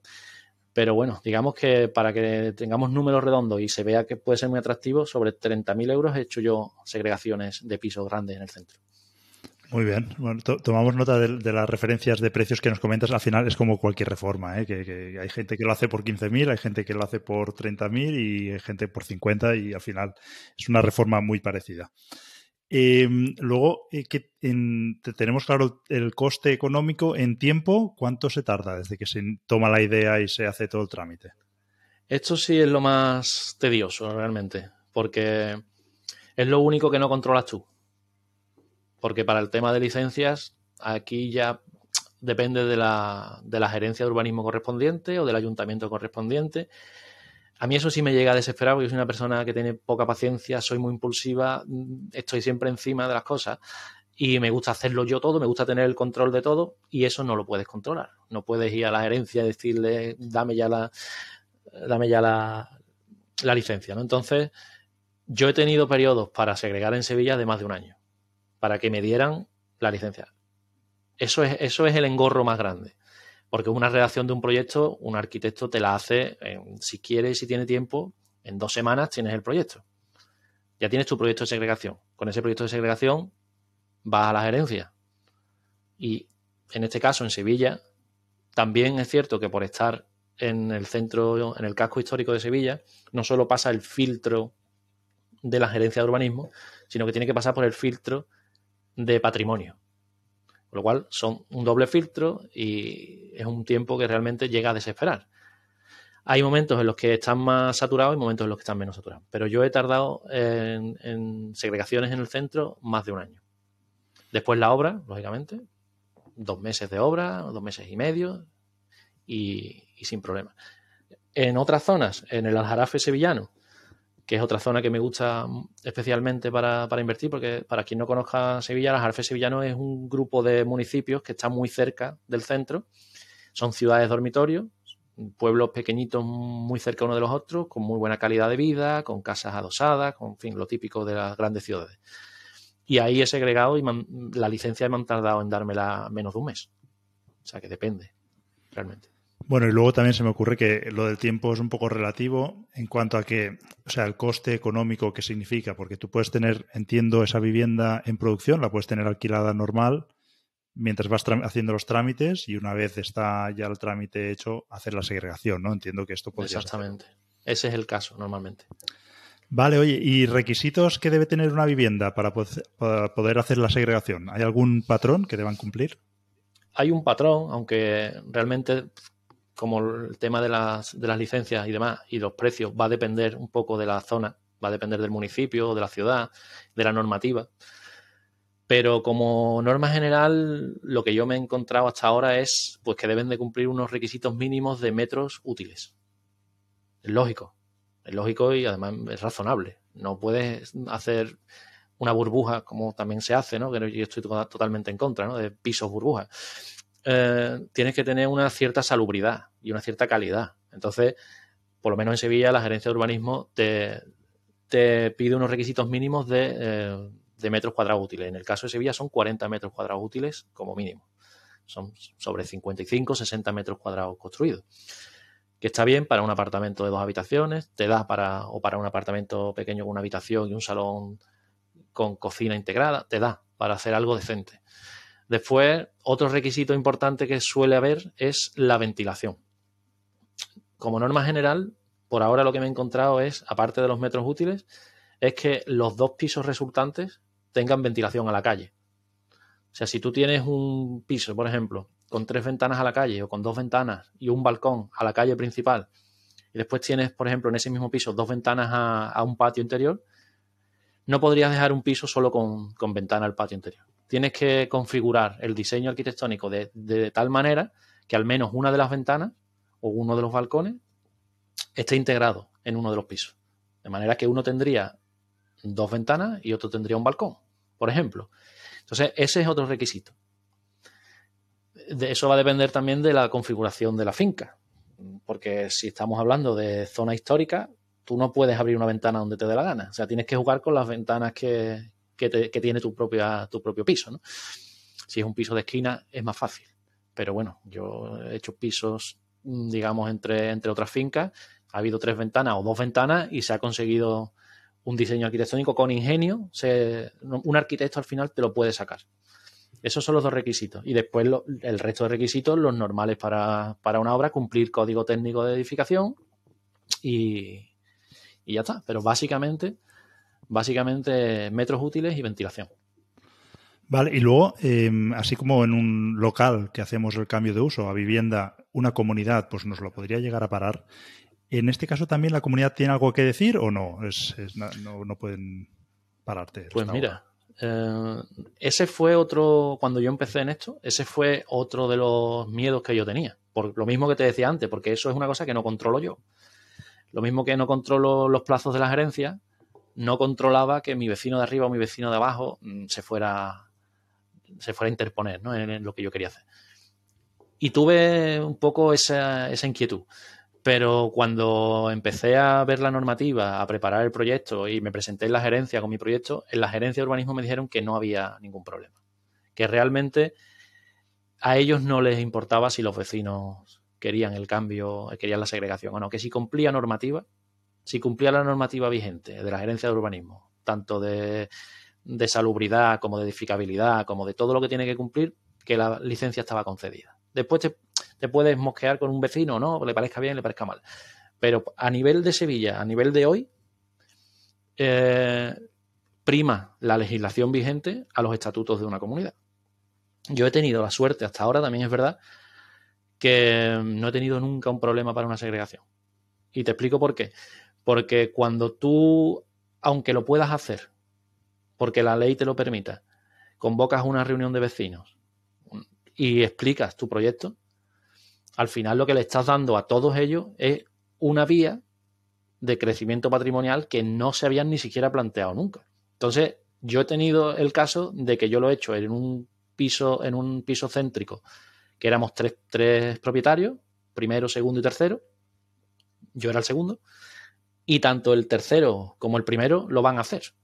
pero bueno, digamos que para que tengamos números redondos y se vea que puede ser muy atractivo, sobre 30.000 euros he hecho yo segregaciones de pisos grandes en el centro. Muy bien. Bueno, tomamos nota de, las referencias de precios que nos comentas. Al final es como cualquier reforma, ¿eh? que, hay gente que lo hace por 15.000, hay gente que lo hace por 30.000 y hay gente por 50 y al final es una reforma muy parecida. Em, luego, eh, que tenemos claro el coste económico en tiempo. ¿Cuánto se tarda desde que se toma la idea y se hace todo el trámite? Esto sí es lo más tedioso realmente, porque es lo único que no controlas tú porque para el tema de licencias, aquí ya depende de la, de la gerencia de urbanismo correspondiente o del ayuntamiento correspondiente. A mí eso sí me llega a desesperar porque soy una persona que tiene poca paciencia, soy muy impulsiva, estoy siempre encima de las cosas y me gusta hacerlo yo todo, me gusta tener el control de todo y eso no lo puedes controlar. No puedes ir a la gerencia y decirle, dame ya la, dame ya la, la licencia. ¿no? Entonces, yo he tenido periodos para segregar en Sevilla de más de un año para que me dieran la licencia. Eso es, eso es el engorro más grande. Porque una redacción de un proyecto, un arquitecto te la hace, si quiere y si tiene tiempo, en dos semanas tienes el proyecto. Ya tienes tu proyecto de segregación. Con ese proyecto de segregación vas a la gerencia. Y en este caso, en Sevilla, también es cierto que por estar en el centro, en el casco histórico de Sevilla, no solo pasa el filtro de la gerencia de urbanismo, sino que tiene que pasar por el filtro de patrimonio. Con lo cual son un doble filtro y es un tiempo que realmente llega a desesperar. Hay momentos en los que están más saturados y momentos en los que están menos saturados. Pero yo he tardado en, segregaciones en el centro más de un año. Después la obra, lógicamente, dos meses de obra, dos meses y medio y, y sin problema. En otras zonas, en el Aljarafe sevillano, que es otra zona que me gusta especialmente para, invertir, porque para quien no conozca Sevilla, las Arfe Sevillano es un grupo de municipios que está muy cerca del centro. Son ciudades dormitorios, pueblos pequeñitos muy cerca uno de los otros, con muy buena calidad de vida, con casas adosadas, con fin, lo típico de las grandes ciudades. Y ahí he segregado y la licencia me han tardado en dármela menos de un mes. O sea que depende, realmente. Bueno, y luego también se me ocurre que lo del tiempo es un poco relativo en cuanto a que, o sea, el coste económico que significa, porque tú puedes tener, entiendo, esa vivienda en producción, la puedes tener alquilada normal mientras vas haciendo los trámites y una vez está ya el trámite hecho, hacer la segregación, ¿no? Entiendo que esto podría Exactamente. Ese es el caso normalmente. Vale, oye, ¿y requisitos que debe tener una vivienda para poder hacer la segregación? ¿Hay algún patrón que deban cumplir? Hay un patrón, aunque realmente como el tema de las, de las licencias y demás y los precios va a depender un poco de la zona, va a depender del municipio, de la ciudad, de la normativa. Pero como norma general, lo que yo me he encontrado hasta ahora es pues que deben de cumplir unos requisitos mínimos de metros útiles. Es lógico, es lógico y además es razonable. No puedes hacer una burbuja como también se hace, ¿no? Que yo estoy totalmente en contra, ¿no? De pisos burbujas eh, tienes que tener una cierta salubridad y una cierta calidad. Entonces, por lo menos en Sevilla, la gerencia de urbanismo te, pide unos requisitos mínimos de, eh, de, metros cuadrados útiles. En el caso de Sevilla son 40 metros cuadrados útiles como mínimo. Son sobre 55, 60 metros cuadrados construidos. Que está bien para un apartamento de dos habitaciones, te da para, o para un apartamento pequeño con una habitación y un salón con cocina integrada, te da para hacer algo decente. Después, otro requisito importante que suele haber es la ventilación. Como norma general, por ahora lo que me he encontrado es, aparte de los metros útiles, es que los dos pisos resultantes tengan ventilación a la calle. O sea, si tú tienes un piso, por ejemplo, con tres ventanas a la calle o con dos ventanas y un balcón a la calle principal, y después tienes, por ejemplo, en ese mismo piso dos ventanas a, un patio interior, no podrías dejar un piso solo con, ventana al patio interior. Tienes que configurar el diseño arquitectónico de, tal manera que al menos una de las ventanas o uno de los balcones esté integrado en uno de los pisos. De manera que uno tendría dos ventanas y otro tendría un balcón, por ejemplo. Entonces, ese es otro requisito. Eso va a depender también de la configuración de la finca. Porque si estamos hablando de zona histórica, tú no puedes abrir una ventana donde te dé la gana. O sea, tienes que jugar con las ventanas que, tiene tu, propia, tu propio piso. ¿no? Si es un piso de esquina, es más fácil. Pero bueno, yo he hecho pisos, digamos, entre, entre otras fincas. Ha habido tres ventanas o dos ventanas y se ha conseguido un diseño arquitectónico con ingenio, un arquitecto al final te lo puede sacar. Esos son los dos requisitos. Y después el resto de requisitos, los normales para, una obra, cumplir código técnico de edificación y, ya está. Pero básicamente, básicamente metros útiles y ventilación. Vale, y luego, em, así como en un local que hacemos el cambio de uso a vivienda, una comunidad, pues nos lo podría llegar a parar. ¿En este caso también la comunidad tiene algo que decir o no? no, pueden pararte. Pues mira, eh, ese fue otro, cuando yo empecé en esto, ese fue otro de los miedos que yo tenía. Por lo mismo que te decía antes, porque eso es una cosa que no controlo yo. Lo mismo que no controlo los plazos de la gerencia, no controlaba que mi vecino de arriba o mi vecino de abajo mm, se fuera, se fuera a interponer ¿no? en, lo que yo quería hacer. Y tuve un poco esa, esa inquietud. Pero cuando empecé a ver la normativa, a preparar el proyecto y me presenté en la gerencia con mi proyecto, en la gerencia de urbanismo me dijeron que no había ningún problema. Que realmente a ellos no les importaba si los vecinos querían el cambio, querían la segregación o no, que si cumplía normativa, si cumplía la normativa vigente de la gerencia de urbanismo, tanto de, salubridad como de edificabilidad, como de todo lo que tiene que cumplir, que la licencia estaba concedida. Después te, te puedes mosquear con un vecino, ¿no? Le parezca bien, le parezca mal. Pero a nivel de Sevilla, a nivel de hoy, eh, prima la legislación vigente a los estatutos de una comunidad. Yo he tenido la suerte, hasta ahora también es verdad, que no he tenido nunca un problema para una segregación. Y te explico por qué. Porque cuando tú, aunque lo puedas hacer, porque la ley te lo permita, convocas una reunión de vecinos y explicas tu proyecto, al final lo que le estás dando a todos ellos es una vía de crecimiento patrimonial que no se habían ni siquiera planteado nunca. Entonces, yo he tenido el caso de que yo lo he hecho en un piso, en un piso céntrico, que éramos tres, tres propietarios, primero, segundo y tercero. Yo era el segundo. Y tanto el tercero como el primero lo van a hacer.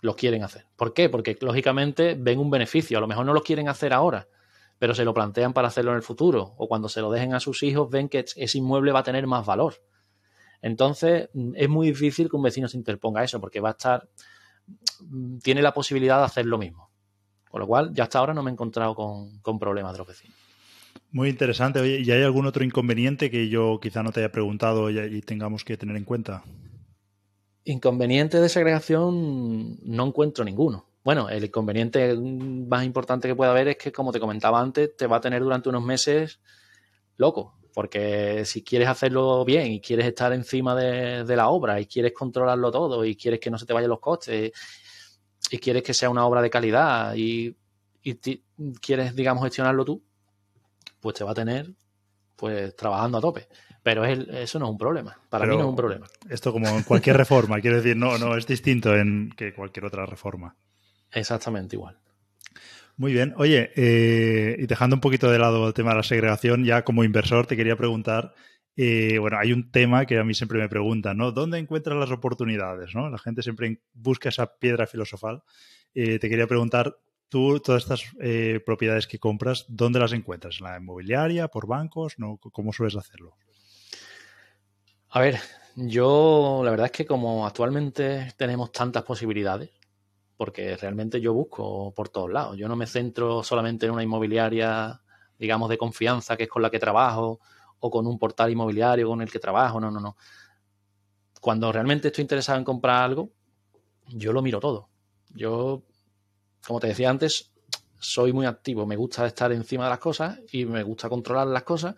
Lo quieren hacer. ¿Por qué? Porque lógicamente ven un beneficio. A lo mejor no lo quieren hacer ahora, pero se lo plantean para hacerlo en el futuro o cuando se lo dejen a sus hijos ven que ese inmueble va a tener más valor. Entonces es muy difícil que un vecino se interponga eso porque va a estar, tiene la posibilidad de hacer lo mismo. Con lo cual, ya hasta ahora no me he encontrado con, problemas de los vecinos. Muy interesante. Oye, ¿y hay algún otro inconveniente que yo quizá no te haya preguntado y, tengamos que tener en cuenta? Inconveniente de segregación no encuentro ninguno. Bueno, el inconveniente más importante que puede haber es que, como te comentaba antes, te va a tener durante unos meses loco, porque si quieres hacerlo bien y quieres estar encima de, la obra y quieres controlarlo todo y quieres que no se te vayan los costes y quieres que sea una obra de calidad y, quieres, digamos, gestionarlo tú, pues te va a tener pues trabajando a tope. Pero eso no es un problema. Para mí no es un problema. Esto como en cualquier reforma, quiero decir, no, no es distinto en que cualquier otra reforma. Exactamente igual. Muy bien. Oye, eh, y dejando un poquito de lado el tema de la segregación, ya como inversor te quería preguntar, eh, bueno, hay un tema que a mí siempre me preguntan, ¿no? ¿Dónde encuentras las oportunidades? ¿no? La gente siempre busca esa piedra filosofal. Eh, te quería preguntar, tú todas estas eh, propiedades que compras, ¿dónde las encuentras? ¿En la inmobiliaria, por bancos? ¿No? ¿Cómo sueles hacerlo? A ver, yo la verdad es que como actualmente tenemos tantas posibilidades, porque realmente yo busco por todos lados, yo no me centro solamente en una inmobiliaria, digamos, de confianza, que es con la que trabajo, o con un portal inmobiliario con el que trabajo, no, no, no. Cuando realmente estoy interesado en comprar algo, yo lo miro todo. Yo como te decía antes, soy muy activo, me gusta estar encima de las cosas y me gusta controlar las cosas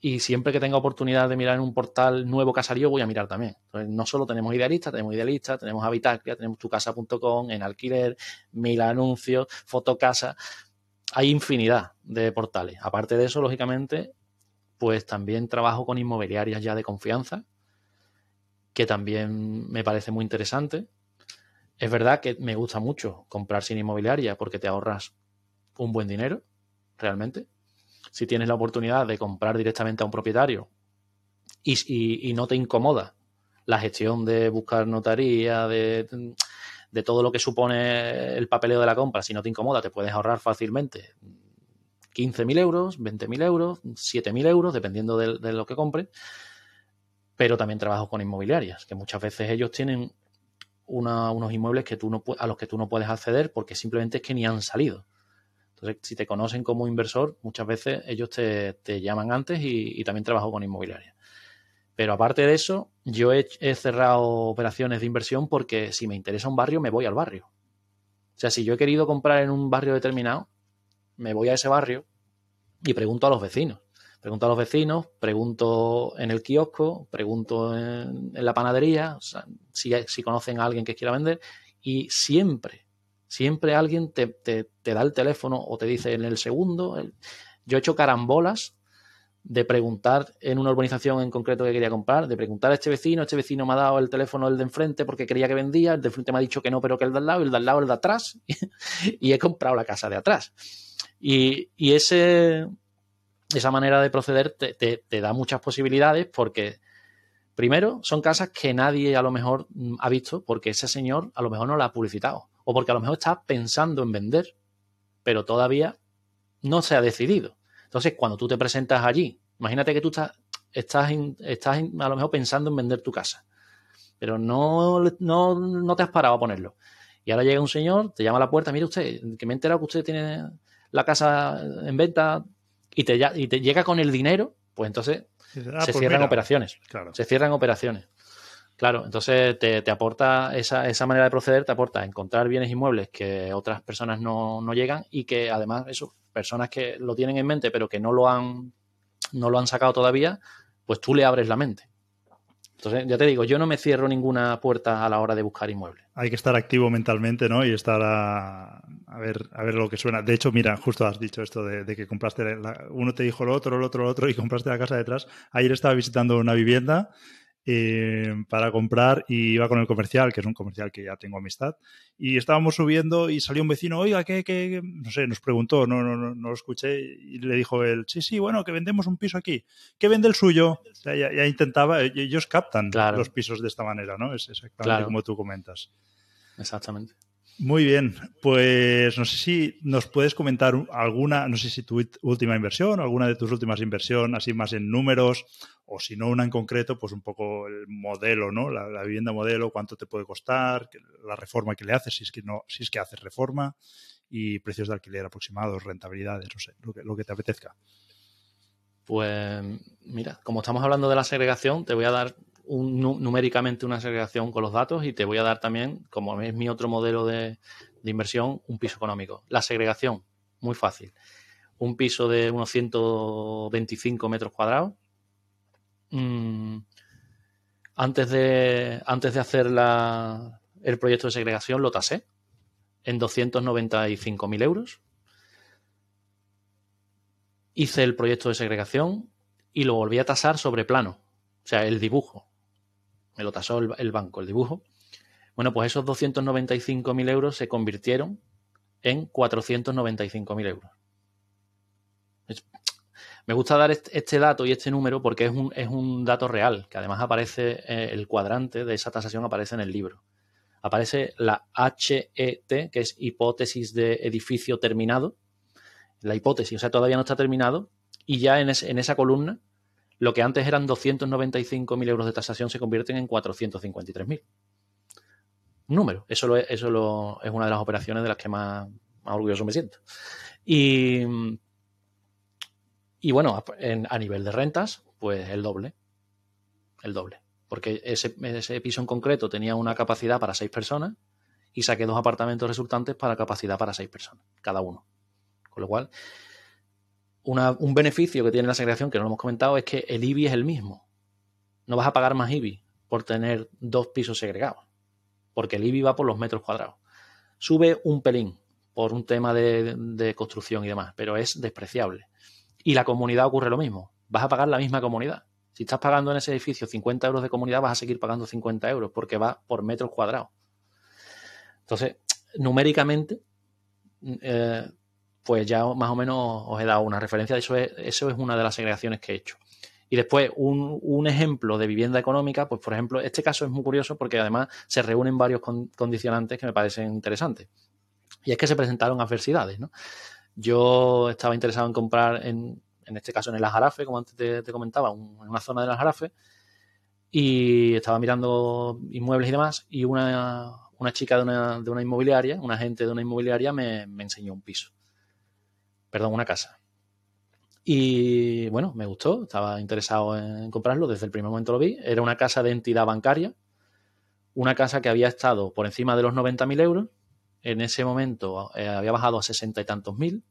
y siempre que tenga oportunidad de mirar en un portal nuevo casarío voy a mirar también. Entonces, no solo tenemos idealistas, tenemos idealistas, tenemos Habitaclia, tenemos tucasa.com, en alquiler, mil anuncios, fotocasa. Hay infinidad de portales. Aparte de eso, lógicamente, pues también trabajo con inmobiliarias ya de confianza, que también me parece muy interesante. Es verdad que me gusta mucho comprar sin inmobiliaria porque te ahorras un buen dinero, realmente. Si tienes la oportunidad de comprar directamente a un propietario y, no te incomoda la gestión de buscar notaría, de, de, todo lo que supone el papeleo de la compra, si no te incomoda, te puedes ahorrar fácilmente 15.000 euros, 20.000 euros, 7.000 euros, dependiendo de, de lo que compres. Pero también trabajo con inmobiliarias, que muchas veces ellos tienen unos inmuebles que tú no, a los que tú no puedes acceder porque simplemente es que ni han salido. Entonces, si te conocen como inversor, muchas veces ellos te, llaman antes y, también trabajo con inmobiliaria. Pero aparte de eso, yo he, cerrado operaciones de inversión porque si me interesa un barrio, me voy al barrio. O sea, si yo he querido comprar en un barrio determinado, me voy a ese barrio y pregunto a los vecinos. Pregunto a los vecinos, pregunto en el kiosco, pregunto en, la panadería, si, conocen a alguien que quiera vender y siempre, siempre alguien te, da el teléfono o te dice en el segundo. yo he hecho carambolas de preguntar en una urbanización en concreto que quería comprar, de preguntar a este vecino, este vecino me ha dado el teléfono el de enfrente porque creía que vendía, el de enfrente me ha dicho que no, pero que el de al lado, el de al lado el de atrás, y he comprado la casa de atrás. Y, y ese, esa manera de proceder te, da muchas posibilidades porque, primero, son casas que nadie a lo mejor mm, ha visto porque ese señor a lo mejor no la ha publicitado o porque a lo mejor está pensando en vender, pero todavía no se ha decidido. Entonces, cuando tú te presentas allí, imagínate que tú estás, estás, estás a lo mejor pensando en vender tu casa, pero no, no, no te has parado a ponerlo. Y ahora llega un señor, te llama a la puerta, mire usted, que me he enterado que usted tiene la casa en venta, y te, y te llega con el dinero, pues entonces ah, se pues cierran operaciones. Se cierran operaciones. Claro, entonces te, aporta esa, esa, manera de proceder, te aporta encontrar bienes inmuebles que otras personas no, no, llegan y que además, eso, personas que lo tienen en mente pero que no lo han, no lo han sacado todavía, pues tú le abres la mente. Entonces, ya te digo, yo no me cierro ninguna puerta a la hora de buscar inmuebles. Hay que estar activo mentalmente, ¿no? Y estar a, ver, a ver lo que suena. De hecho, mira, justo has dicho esto de, que compraste, uno te dijo lo otro, el otro, lo otro, y compraste la casa detrás. Ayer estaba visitando una vivienda eh, para comprar y iba con el comercial, que es un comercial que ya tengo amistad, y estábamos subiendo y salió un vecino, oiga, ¿qué, qué? no sé, nos preguntó, no, no, no, no, lo escuché, y le dijo él, sí, sí, bueno, que vendemos un piso aquí, ¿qué vende el suyo? ya, intentaba, e, ellos captan los pisos de esta manera, ¿no? Es exactamente como tú comentas. Exactamente. Muy bien, pues no sé si nos puedes comentar alguna, no sé si tu última inversión, alguna de tus últimas inversiones, así más en números, o si no una en concreto, pues un poco el modelo, ¿no? La, vivienda modelo, cuánto te puede costar, la reforma que le haces, si es que no, si es que haces reforma, y precios de alquiler aproximados, rentabilidades, no sé, lo que, lo que te apetezca. Pues mira, como estamos hablando de la segregación, te voy a dar numéricamente una segregación con los datos y te voy a dar también, como es mi otro modelo de, inversión, un piso económico. La segregación, muy fácil. Un piso de unos 125 metros cuadrados. Mm, antes, de, antes de hacer la, el proyecto de segregación lo tasé en 295.000 euros. Hice el proyecto de segregación y lo volví a tasar sobre plano, o sea, el dibujo me lo tasó el, banco, el dibujo. Bueno, pues esos 295.000 euros se convirtieron en 495.000 euros. me gusta dar este, dato y este número porque es un, dato real, que además aparece, eh, el cuadrante de esa tasación aparece en el libro. aparece la HET, que es hipótesis de edificio terminado, la hipótesis, o sea, todavía no está terminado, y ya en esa columna, lo que antes eran 295.000 euros de tasación se convierten en 453.000. Un número, eso, eso es una de las operaciones de las que más, orgulloso me siento. Y, y bueno, a nivel de rentas, pues el doble, el doble porque ese, ese piso en concreto tenía una capacidad para seis personas y saqué dos apartamentos resultantes para capacidad para seis personas, cada uno. Con lo cual, un beneficio que tiene la segregación, que no lo hemos comentado, es que el IBI es el mismo. No vas a pagar más IBI por tener dos pisos segregados, porque el IBI va por los metros cuadrados. Sube un pelín por un tema de, construcción y demás, pero es despreciable. Y la comunidad ocurre lo mismo. Vas a pagar la misma comunidad. Si estás pagando en ese edificio 50 euros de comunidad, vas a seguir pagando 50 euros porque va por metros cuadrados. Entonces, numéricamente, eh, pues ya más o menos os he dado una referencia. Eso es, una de las segregaciones que he hecho. Y después, un, ejemplo de vivienda económica, pues por ejemplo, este caso es muy curioso porque además se reúnen varios condicionantes que me parecen interesantes. Y es que se presentaron adversidades, ¿no? Yo estaba interesado en comprar en, en este caso en el Ajarafe, como antes te, comentaba, en una zona del Ajarafe, y estaba mirando inmuebles y demás, y una, chica de una, de una, inmobiliaria, una agente de una inmobiliaria, me, enseñó un piso. Perdón, una casa. Y bueno, me gustó, estaba interesado en comprarlo, desde el primer momento lo vi. Era una casa de entidad bancaria, una casa que había estado por encima de los 90.000 euros, en ese momento eh, había bajado a sesenta y tantos mil,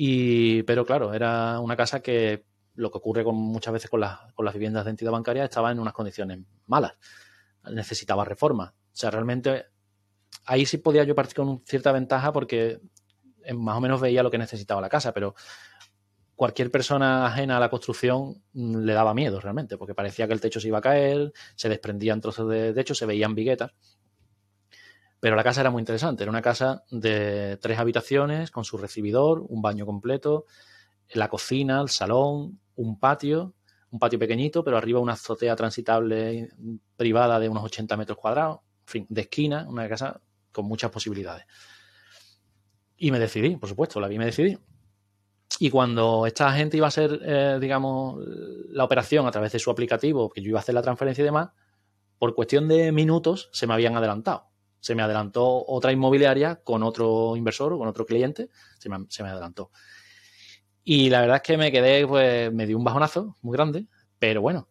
y, pero claro, era una casa que lo que ocurre con, muchas veces con, con las viviendas de entidad bancaria estaba en unas condiciones malas. Necesitaba reforma. O sea, realmente ahí sí podía yo partir con cierta ventaja porque más o menos veía lo que necesitaba la casa, pero cualquier persona ajena a la construcción mm, le daba miedo realmente, porque parecía que el techo se iba a caer, se desprendían trozos de techo, se veían viguetas. Pero la casa era muy interesante. Era una casa de tres habitaciones con su recibidor, un baño completo, la cocina, el salón, un patio, un patio pequeñito, pero arriba una azotea transitable privada de unos 80 metros cuadrados, en fin, de esquina, una casa con muchas posibilidades. Y me decidí, por supuesto, la vi y me decidí. Y cuando esta gente iba a hacer, eh, digamos, la operación a través de su aplicativo, que yo iba a hacer la transferencia y demás, por cuestión de minutos se me habían adelantado se me adelantó otra inmobiliaria con otro inversor o con otro cliente, se me, adelantó. Y la verdad es que me quedé, pues me dio un bajonazo muy grande, pero bueno,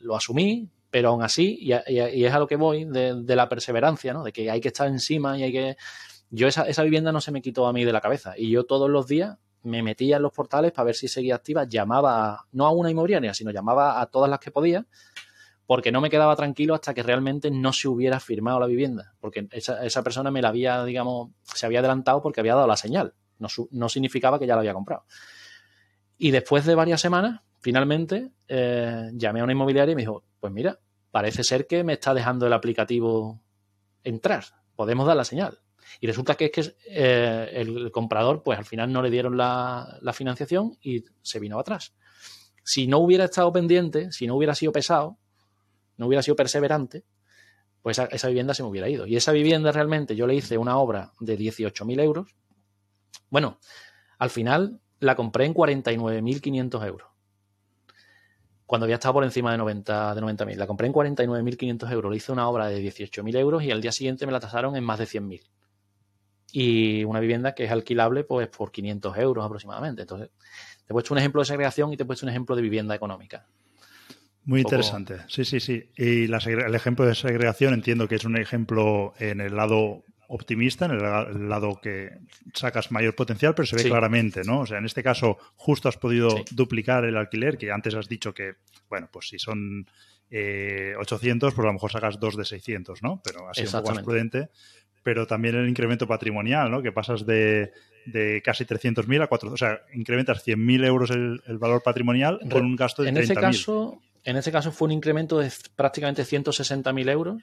lo asumí, pero aún así, y, es a lo que voy, de, la perseverancia, ¿no? De que hay que estar encima y hay que... Yo esa, esa vivienda no se me quitó a mí de la cabeza. Y yo todos los días me metía en los portales para ver si seguía activa, llamaba, no a una inmobiliaria, sino llamaba a todas las que podía porque no me quedaba tranquilo hasta que realmente no se hubiera firmado la vivienda, porque esa, persona me la había, digamos, se había adelantado porque había dado la señal, no, significaba que ya la había comprado. Y después de varias semanas, finalmente, eh, llamé a una inmobiliaria y me dijo, pues mira, parece ser que me está dejando el aplicativo entrar, podemos dar la señal. Y resulta que es que eh, el comprador, pues al final no le dieron la, financiación y se vino atrás. Si no hubiera estado pendiente, si no hubiera sido pesado, no hubiera sido perseverante, pues esa, vivienda se me hubiera ido. Y esa vivienda realmente yo le hice una obra de 18.000 euros. Bueno, al final la compré en 49.500 euros. Cuando había estado por encima de 90 de 90.000. La compré en 49.500 euros. Le hice una obra de 18.000 euros y al día siguiente me la tasaron en más de 100.000. Y una vivienda que es alquilable pues por 500 euros aproximadamente. Entonces, te he puesto un ejemplo de segregación y te he puesto un ejemplo de vivienda económica. Muy interesante, sí, sí, sí. Y el ejemplo de segregación entiendo que es un ejemplo en el lado optimista, en el lado que sacas mayor potencial, pero se ve claramente, ¿no? O sea, en este caso justo has podido duplicar el alquiler, que antes has dicho que, bueno, pues si son 800, eh, pues a lo mejor sacas dos de 600, ¿no? Pero sido un poco más prudente. Pero también el incremento patrimonial, ¿no? Que pasas de, de casi 300.000 a 400, o sea, incrementas 100.000 euros el, valor patrimonial con un gasto de 30.000. En ese caso, en ese caso fue un incremento de prácticamente 160.000 euros.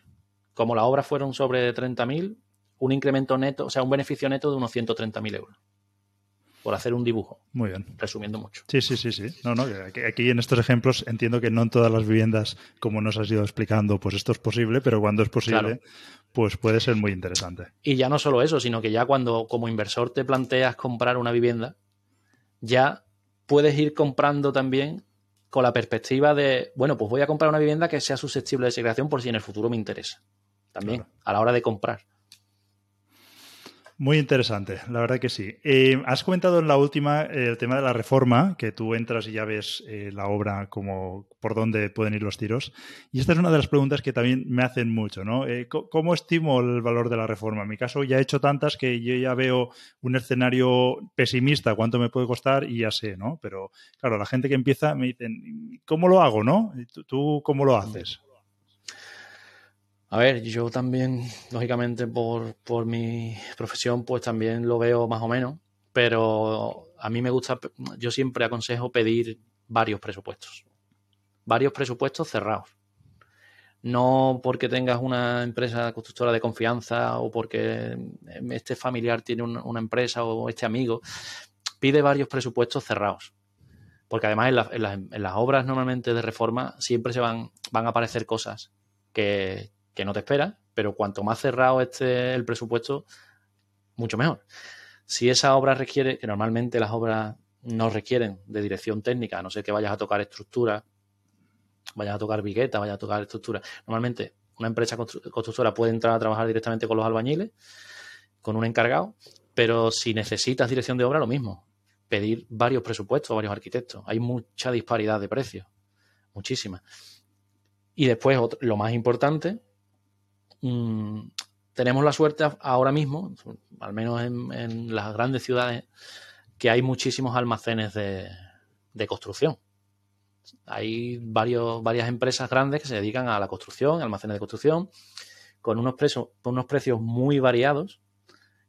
Como las obras fueron sobre 30.000, un incremento neto, o sea, un beneficio neto de unos 130.000 euros. por hacer un dibujo. Muy bien. Resumiendo mucho. Sí, sí, sí, sí. No, no, aquí en estos ejemplos entiendo que no en todas las viviendas, como nos has ido explicando, pues esto es posible, pero cuando es posible, pues puede ser muy interesante. Y ya no solo eso, sino que ya cuando como inversor te planteas comprar una vivienda, ya puedes ir comprando también con la perspectiva de, bueno, pues voy a comprar una vivienda que sea susceptible de segregación por si en el futuro me interesa. También, a la hora de comprar. Muy interesante, la verdad que sí. Eh, has comentado en la última eh, el tema de la reforma, que tú entras y ya ves eh, la obra como por dónde pueden ir los tiros. Y esta es una de las preguntas que también me hacen mucho, ¿no? ¿Cómo estimo el valor de la reforma? En mi caso ya he hecho tantas que yo ya veo un escenario pesimista, cuánto me puede costar y ya sé, ¿no? Pero claro, la gente que empieza me dicen, ¿cómo lo hago, no? ¿Tú cómo lo haces? A ver, yo también, lógicamente, por, por, mi profesión, pues también lo veo más o menos, pero a mí me gusta, yo siempre aconsejo pedir varios presupuestos, varios presupuestos cerrados. No porque tengas una empresa constructora de confianza o porque este familiar tiene una, empresa o este amigo, pide varios presupuestos cerrados. Porque además en, en, las obras normalmente de reforma siempre se van, van a aparecer cosas que, que no te esperas, pero cuanto más cerrado esté el presupuesto, mucho mejor. Si esa obra requiere, que normalmente las obras no requieren de dirección técnica, a no ser que vayas a tocar estructura, vayas a tocar vigueta, vayas a tocar estructura. Normalmente una empresa constructora puede entrar a trabajar directamente con los albañiles, con un encargado, pero si necesitas dirección de obra, lo mismo. Pedir varios presupuestos, varios arquitectos. Hay mucha disparidad de precios, muchísima. Y después, lo más importante, Mm, tenemos la suerte ahora mismo, al menos en, las grandes ciudades, que hay muchísimos almacenes de, construcción. Hay varios, varias empresas grandes que se dedican a la construcción, almacenes de construcción, con unos, precios, con unos precios muy variados,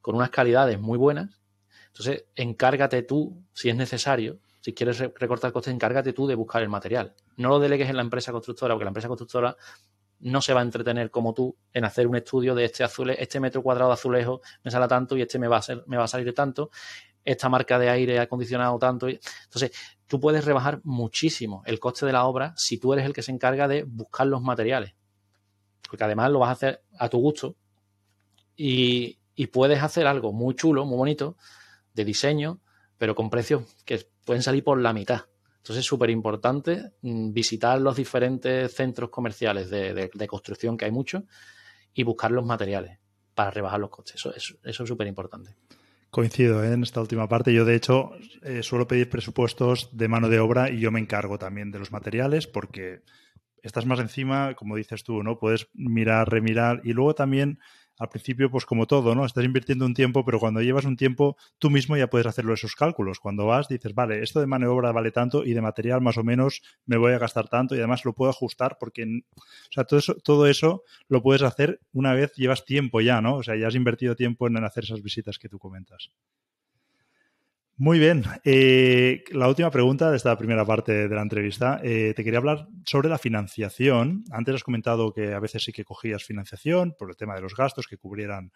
con unas calidades muy buenas. Entonces, encárgate tú, si es necesario, si quieres recortar costes, encárgate tú de buscar el material. No lo delegues en la empresa constructora, porque la empresa constructora no se va a entretener como tú en hacer un estudio de este azule, este metro cuadrado de azulejo me sale tanto y este me va a, ser, me va a salir tanto, esta marca de aire acondicionado tanto. Entonces, tú puedes rebajar muchísimo el coste de la obra si tú eres el que se encarga de buscar los materiales. Porque además lo vas a hacer a tu gusto y, y puedes hacer algo muy chulo, muy bonito, de diseño, pero con precios que pueden salir por la mitad. Entonces es súper importante mm, visitar los diferentes centros comerciales de, construcción, que hay muchos, y buscar los materiales para rebajar los costes. Eso, es súper importante. Coincido ¿eh? en esta última parte. Yo, de hecho, eh, suelo pedir presupuestos de mano de obra y yo me encargo también de los materiales porque estás más encima, como dices tú, ¿no? Puedes mirar, remirar y luego también al principio, pues como todo, ¿no? Estás invirtiendo un tiempo, pero cuando llevas un tiempo, tú mismo ya puedes hacerlo esos cálculos. Cuando vas, dices, vale, esto de mano de obra vale tanto y de material más o menos me voy a gastar tanto y además lo puedo ajustar porque, o sea, todo eso, todo eso lo puedes hacer una vez llevas tiempo ya, ¿no? O sea, ya has invertido tiempo en hacer esas visitas que tú comentas. Muy bien. Eh, la última pregunta de esta primera parte de la entrevista. Eh, te quería hablar sobre la financiación. Antes has comentado que a veces sí que cogías financiación por el tema de los gastos que cubrieran.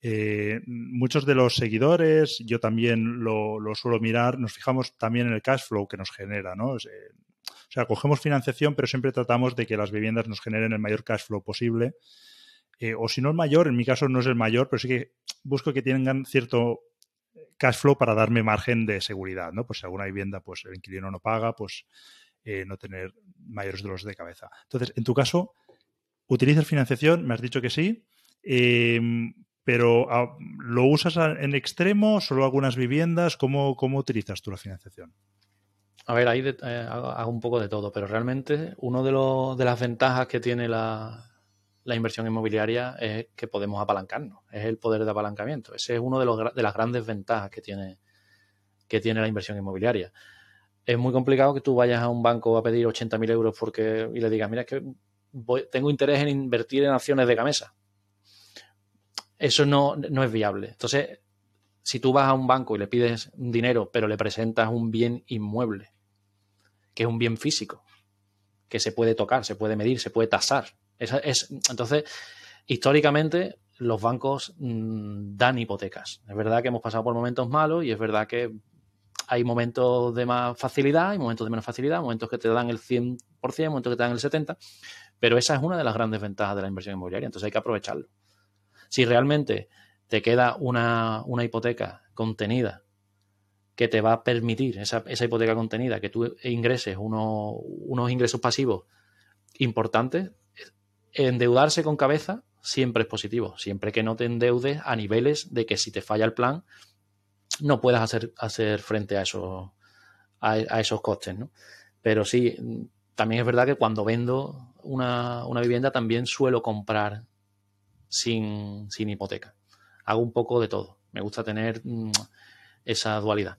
Eh, muchos de los seguidores, yo también lo, suelo mirar, nos fijamos también en el cash flow que nos genera, ¿no? o sea, cogemos financiación, pero siempre tratamos de que las viviendas nos generen el mayor cash flow posible. o si no el mayor, en mi caso no es el mayor, pero sí que busco que tengan cierto cash flow para darme margen de seguridad, ¿no? Pues si alguna vivienda, pues el inquilino no paga, pues eh, no tener mayores dolores de cabeza. Entonces, en tu caso, ¿utilizas financiación? Me has dicho que sí. Em, pero ah, ¿lo usas en extremo? ¿Solo algunas viviendas? ¿Cómo, cómo utilizas tú la financiación? A ver, ahí eh, hago un poco de todo, pero realmente uno de, de las ventajas que tiene la, la inversión inmobiliaria es que podemos apalancarnos, es el poder de apalancamiento. Ese es uno de, los, de las grandes ventajas que tiene, que tiene la inversión inmobiliaria. Es muy complicado que tú vayas a un banco a pedir 80.000 euros porque, y le digas, mira, es que tengo interés en invertir en acciones de camisa. Eso no, no es viable. Entonces, si tú vas a un banco y le pides dinero, pero le presentas un bien inmueble, que es un bien físico, que se puede tocar, se puede medir, se puede tasar, es, entonces, históricamente, los bancos mm, dan hipotecas. Es verdad que hemos pasado por momentos malos y es verdad que hay momentos de más facilidad y momentos de menos facilidad, momentos que te dan el 100%, momentos que te dan el 70%, pero esa es una de las grandes ventajas de la inversión inmobiliaria, entonces hay que aprovecharlo. Si realmente te queda una, hipoteca contenida que te va a permitir, esa, hipoteca contenida, que tú ingreses unos ingresos pasivos importantes, endeudarse con cabeza siempre es positivo, siempre que no te endeudes a niveles de que si te falla el plan, no puedas hacer, hacer frente a esos, a, esos costes, ¿no? Pero sí, también es verdad que cuando vendo una, vivienda también suelo comprar sin, hipoteca. Hago un poco de todo. Me gusta tener mm, esa dualidad.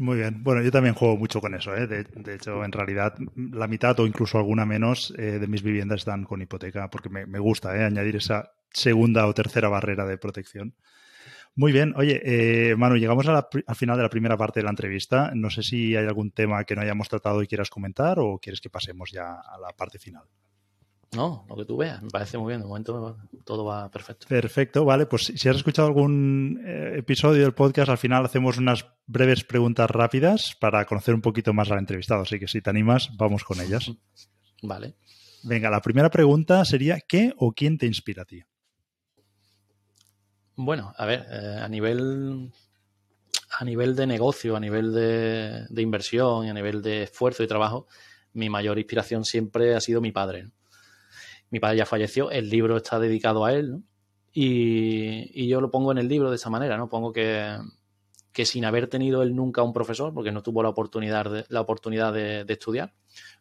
Muy bien. Bueno, yo también juego mucho con eso. ¿eh? De, hecho, en realidad, la mitad o incluso alguna menos eh, de mis viviendas están con hipoteca porque me, gusta ¿eh? añadir esa segunda o tercera barrera de protección. Muy bien. Oye, eh, Manu, llegamos al final de la primera parte de la entrevista. No sé si hay algún tema que no hayamos tratado y quieras comentar o quieres que pasemos ya a la parte final. No, lo que tú veas, me parece muy bien. De momento todo va perfecto. Perfecto, vale. Pues si has escuchado algún eh, episodio del podcast, al final hacemos unas breves preguntas rápidas para conocer un poquito más al entrevistado. Así que si te animas, vamos con ellas. Vale. Venga, la primera pregunta sería: ¿qué o quién te inspira a ti? Bueno, a ver, eh, a nivel a nivel de negocio, a nivel de, inversión a nivel de esfuerzo y trabajo, mi mayor inspiración siempre ha sido mi padre. Mi padre ya falleció, el libro está dedicado a él, y, yo lo pongo en el libro de esa manera, ¿no? Pongo que, sin haber tenido él nunca un profesor, porque no tuvo la oportunidad de, estudiar,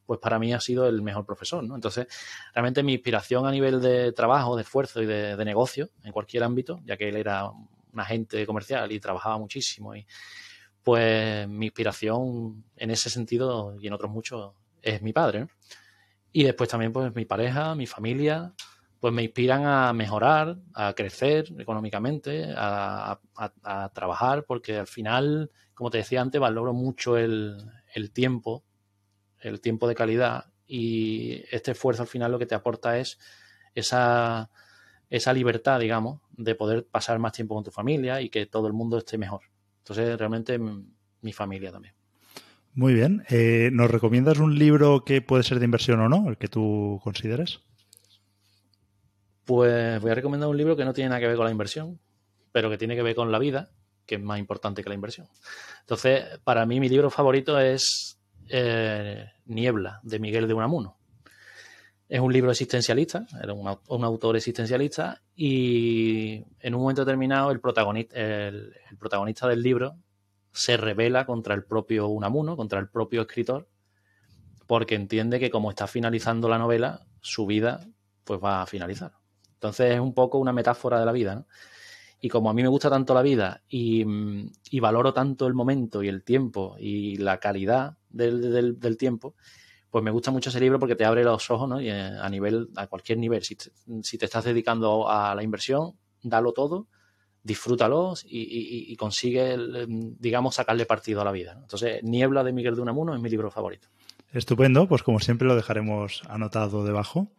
pues para mí ha sido el mejor profesor, ¿no? Entonces, realmente mi inspiración a nivel de trabajo, de esfuerzo y de, negocio, en cualquier ámbito, ya que él era un agente comercial y trabajaba muchísimo, y pues mi inspiración en ese sentido y en otros muchos es mi padre. Y después también pues mi pareja, mi familia, pues me inspiran a mejorar, a crecer económicamente, a, trabajar, porque al final, como te decía antes, valoro mucho el, el tiempo el tiempo de calidad y este esfuerzo al final lo que te aporta es esa, esa libertad, digamos, de poder pasar más tiempo con tu familia y que todo el mundo esté mejor. Entonces, realmente mi familia también. Muy bien. Eh, ¿Nos recomiendas un libro que puede ser de inversión o no, el que tú consideres? Pues voy a recomendar un libro que no tiene nada que ver con la inversión, pero que tiene que ver con la vida, que es más importante que la inversión. Entonces, para mí mi libro favorito es eh, Niebla, de Miguel de Unamuno. Es un libro existencialista, era un, autor existencialista, y en un momento determinado el protagonista, el, protagonista del libro se revela contra el propio Unamuno, contra el propio escritor, porque entiende que como está finalizando la novela, su vida pues va a finalizar. Entonces es un poco una metáfora de la vida, Y como a mí me gusta tanto la vida y, y, valoro tanto el momento y el tiempo y la calidad del, tiempo, pues me gusta mucho ese libro porque te abre los ojos, ¿no? Y eh, a nivel, a cualquier nivel. Si te, estás dedicando a la inversión, dalo todo, disfrútalo y, consigue, digamos, sacarle partido a la vida. Entonces, Niebla de Miguel de Unamuno es mi libro favorito. Estupendo, pues como siempre lo dejaremos anotado debajo.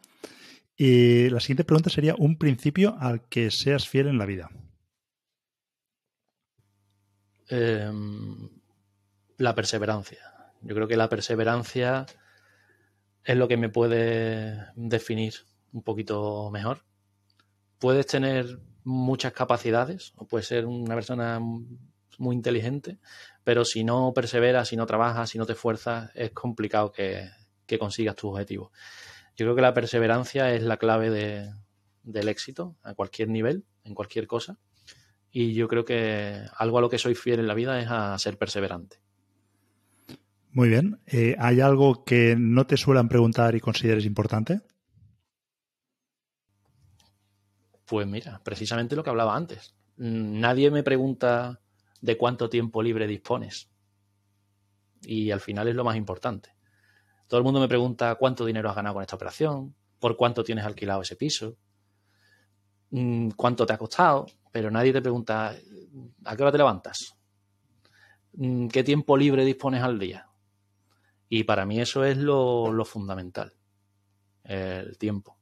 Y la siguiente pregunta sería un principio al que seas fiel en la vida. Em, la perseverancia. Yo creo que la perseverancia es lo que me puede definir un poquito mejor. Puedes tener muchas capacidades o puedes ser una persona muy inteligente, pero si no perseveras, si no trabajas, si no te esfuerzas, es complicado que, consigas tus objetivos. Yo creo que la perseverancia es la clave del éxito a cualquier nivel, en cualquier cosa. Y yo creo que algo a lo que soy fiel en la vida es a ser perseverante. Muy bien. Eh, ¿Hay algo que no te suelen preguntar y consideres importante? Pues mira, precisamente lo que hablaba antes. Nadie me pregunta de cuánto tiempo libre dispones. Y al final es lo más importante. Todo el mundo me pregunta cuánto dinero has ganado con esta operación, por cuánto tienes alquilado ese piso, mm, cuánto te ha costado, pero nadie te pregunta a qué hora te levantas, mm, qué tiempo libre dispones al día, y para mí eso es lo, fundamental, el tiempo.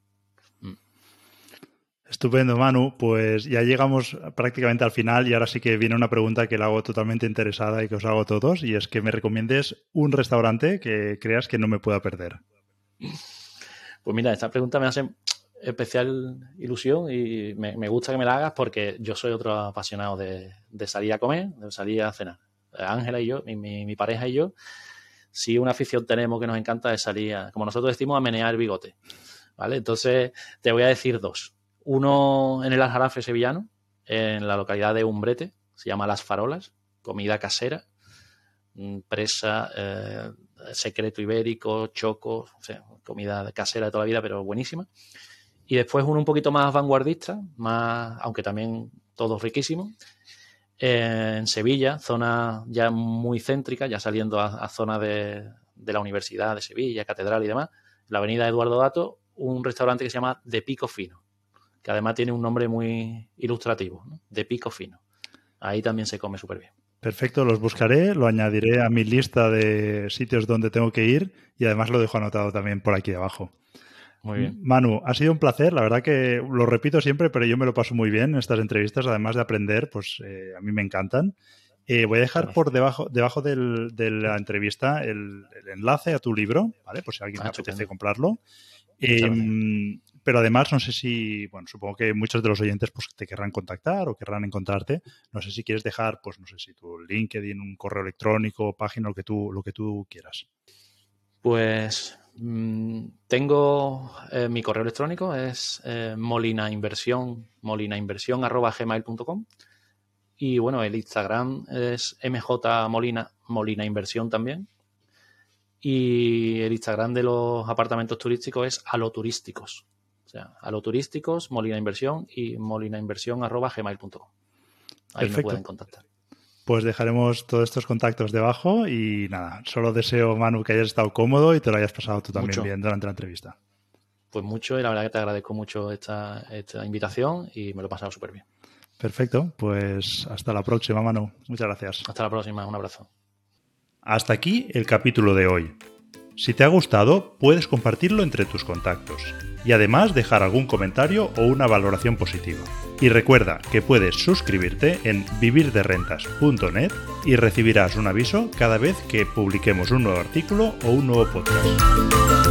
Estupendo, Manu. Pues ya llegamos prácticamente al final y ahora sí que viene una pregunta que la hago totalmente interesada y que os hago a todos y es que me recomiendes un restaurante que creas que no me pueda perder. Pues mira, esta pregunta me hace especial ilusión y me, gusta que me la hagas porque yo soy otro apasionado de, salir a comer, de salir a cenar. Ángela y yo, mi, pareja y yo, si una afición tenemos que nos encanta es salir, como nosotros decimos, a menear el bigote. ¿Vale? Entonces, te voy a decir dos. Uno en el Aljarafe sevillano, en la localidad de Umbrete, se llama Las Farolas, comida casera, mm, presa, eh, secreto ibérico, choco, comida casera de toda la vida, pero buenísima. Y después uno un poquito más vanguardista, más, aunque también todo riquísimo, en Sevilla, zona ya muy céntrica, ya saliendo a, zona de, la Universidad de Sevilla, Catedral y demás, la avenida Eduardo Dato, un restaurante que se llama De Pico Fino, que además tiene un nombre muy ilustrativo, De Pico Fino. Ahí también se come súper bien. Perfecto, los buscaré, lo añadiré a mi lista de sitios donde tengo que ir y además lo dejo anotado también por aquí abajo. Muy bien. Manu, ha sido un placer. La verdad que lo repito siempre, pero yo me lo paso muy bien en estas entrevistas. Además de aprender, pues eh, a mí me encantan. Eh, voy a dejar por debajo, debajo de la entrevista el, enlace a tu libro, ¿vale? Por si alguien le apetece comprarlo. Pero además, no sé si, bueno, supongo que muchos de los oyentes pues, te querrán contactar o querrán encontrarte. No sé si quieres dejar, pues no sé si tu LinkedIn, un correo electrónico, página, lo que tú, lo que tú quieras. Pues mm, tengo eh, mi correo electrónico, es eh, molinainversión, molinainversión.gmail.com y bueno, el Instagram es mjmolina, molina inversión también. Y el Instagram de los apartamentos turísticos es aloturísticos. O sea, aloturísticos, molina inversión y molinainversión.gmail.com. Ahí me pueden contactar. Pues dejaremos todos estos contactos debajo y nada, solo deseo, Manu, que hayas estado cómodo y te lo hayas pasado tú también bien durante la entrevista. Pues mucho y la verdad que te agradezco mucho esta, invitación y me lo he pasado súper bien. Perfecto, pues hasta la próxima, Manu. Muchas gracias. Hasta la próxima, un abrazo. Hasta aquí el capítulo de hoy. Si te ha gustado, puedes compartirlo entre tus contactos y además dejar algún comentario o una valoración positiva. Y recuerda que puedes suscribirte en vivirderrentas.net y recibirás un aviso cada vez que publiquemos un nuevo artículo o un nuevo podcast.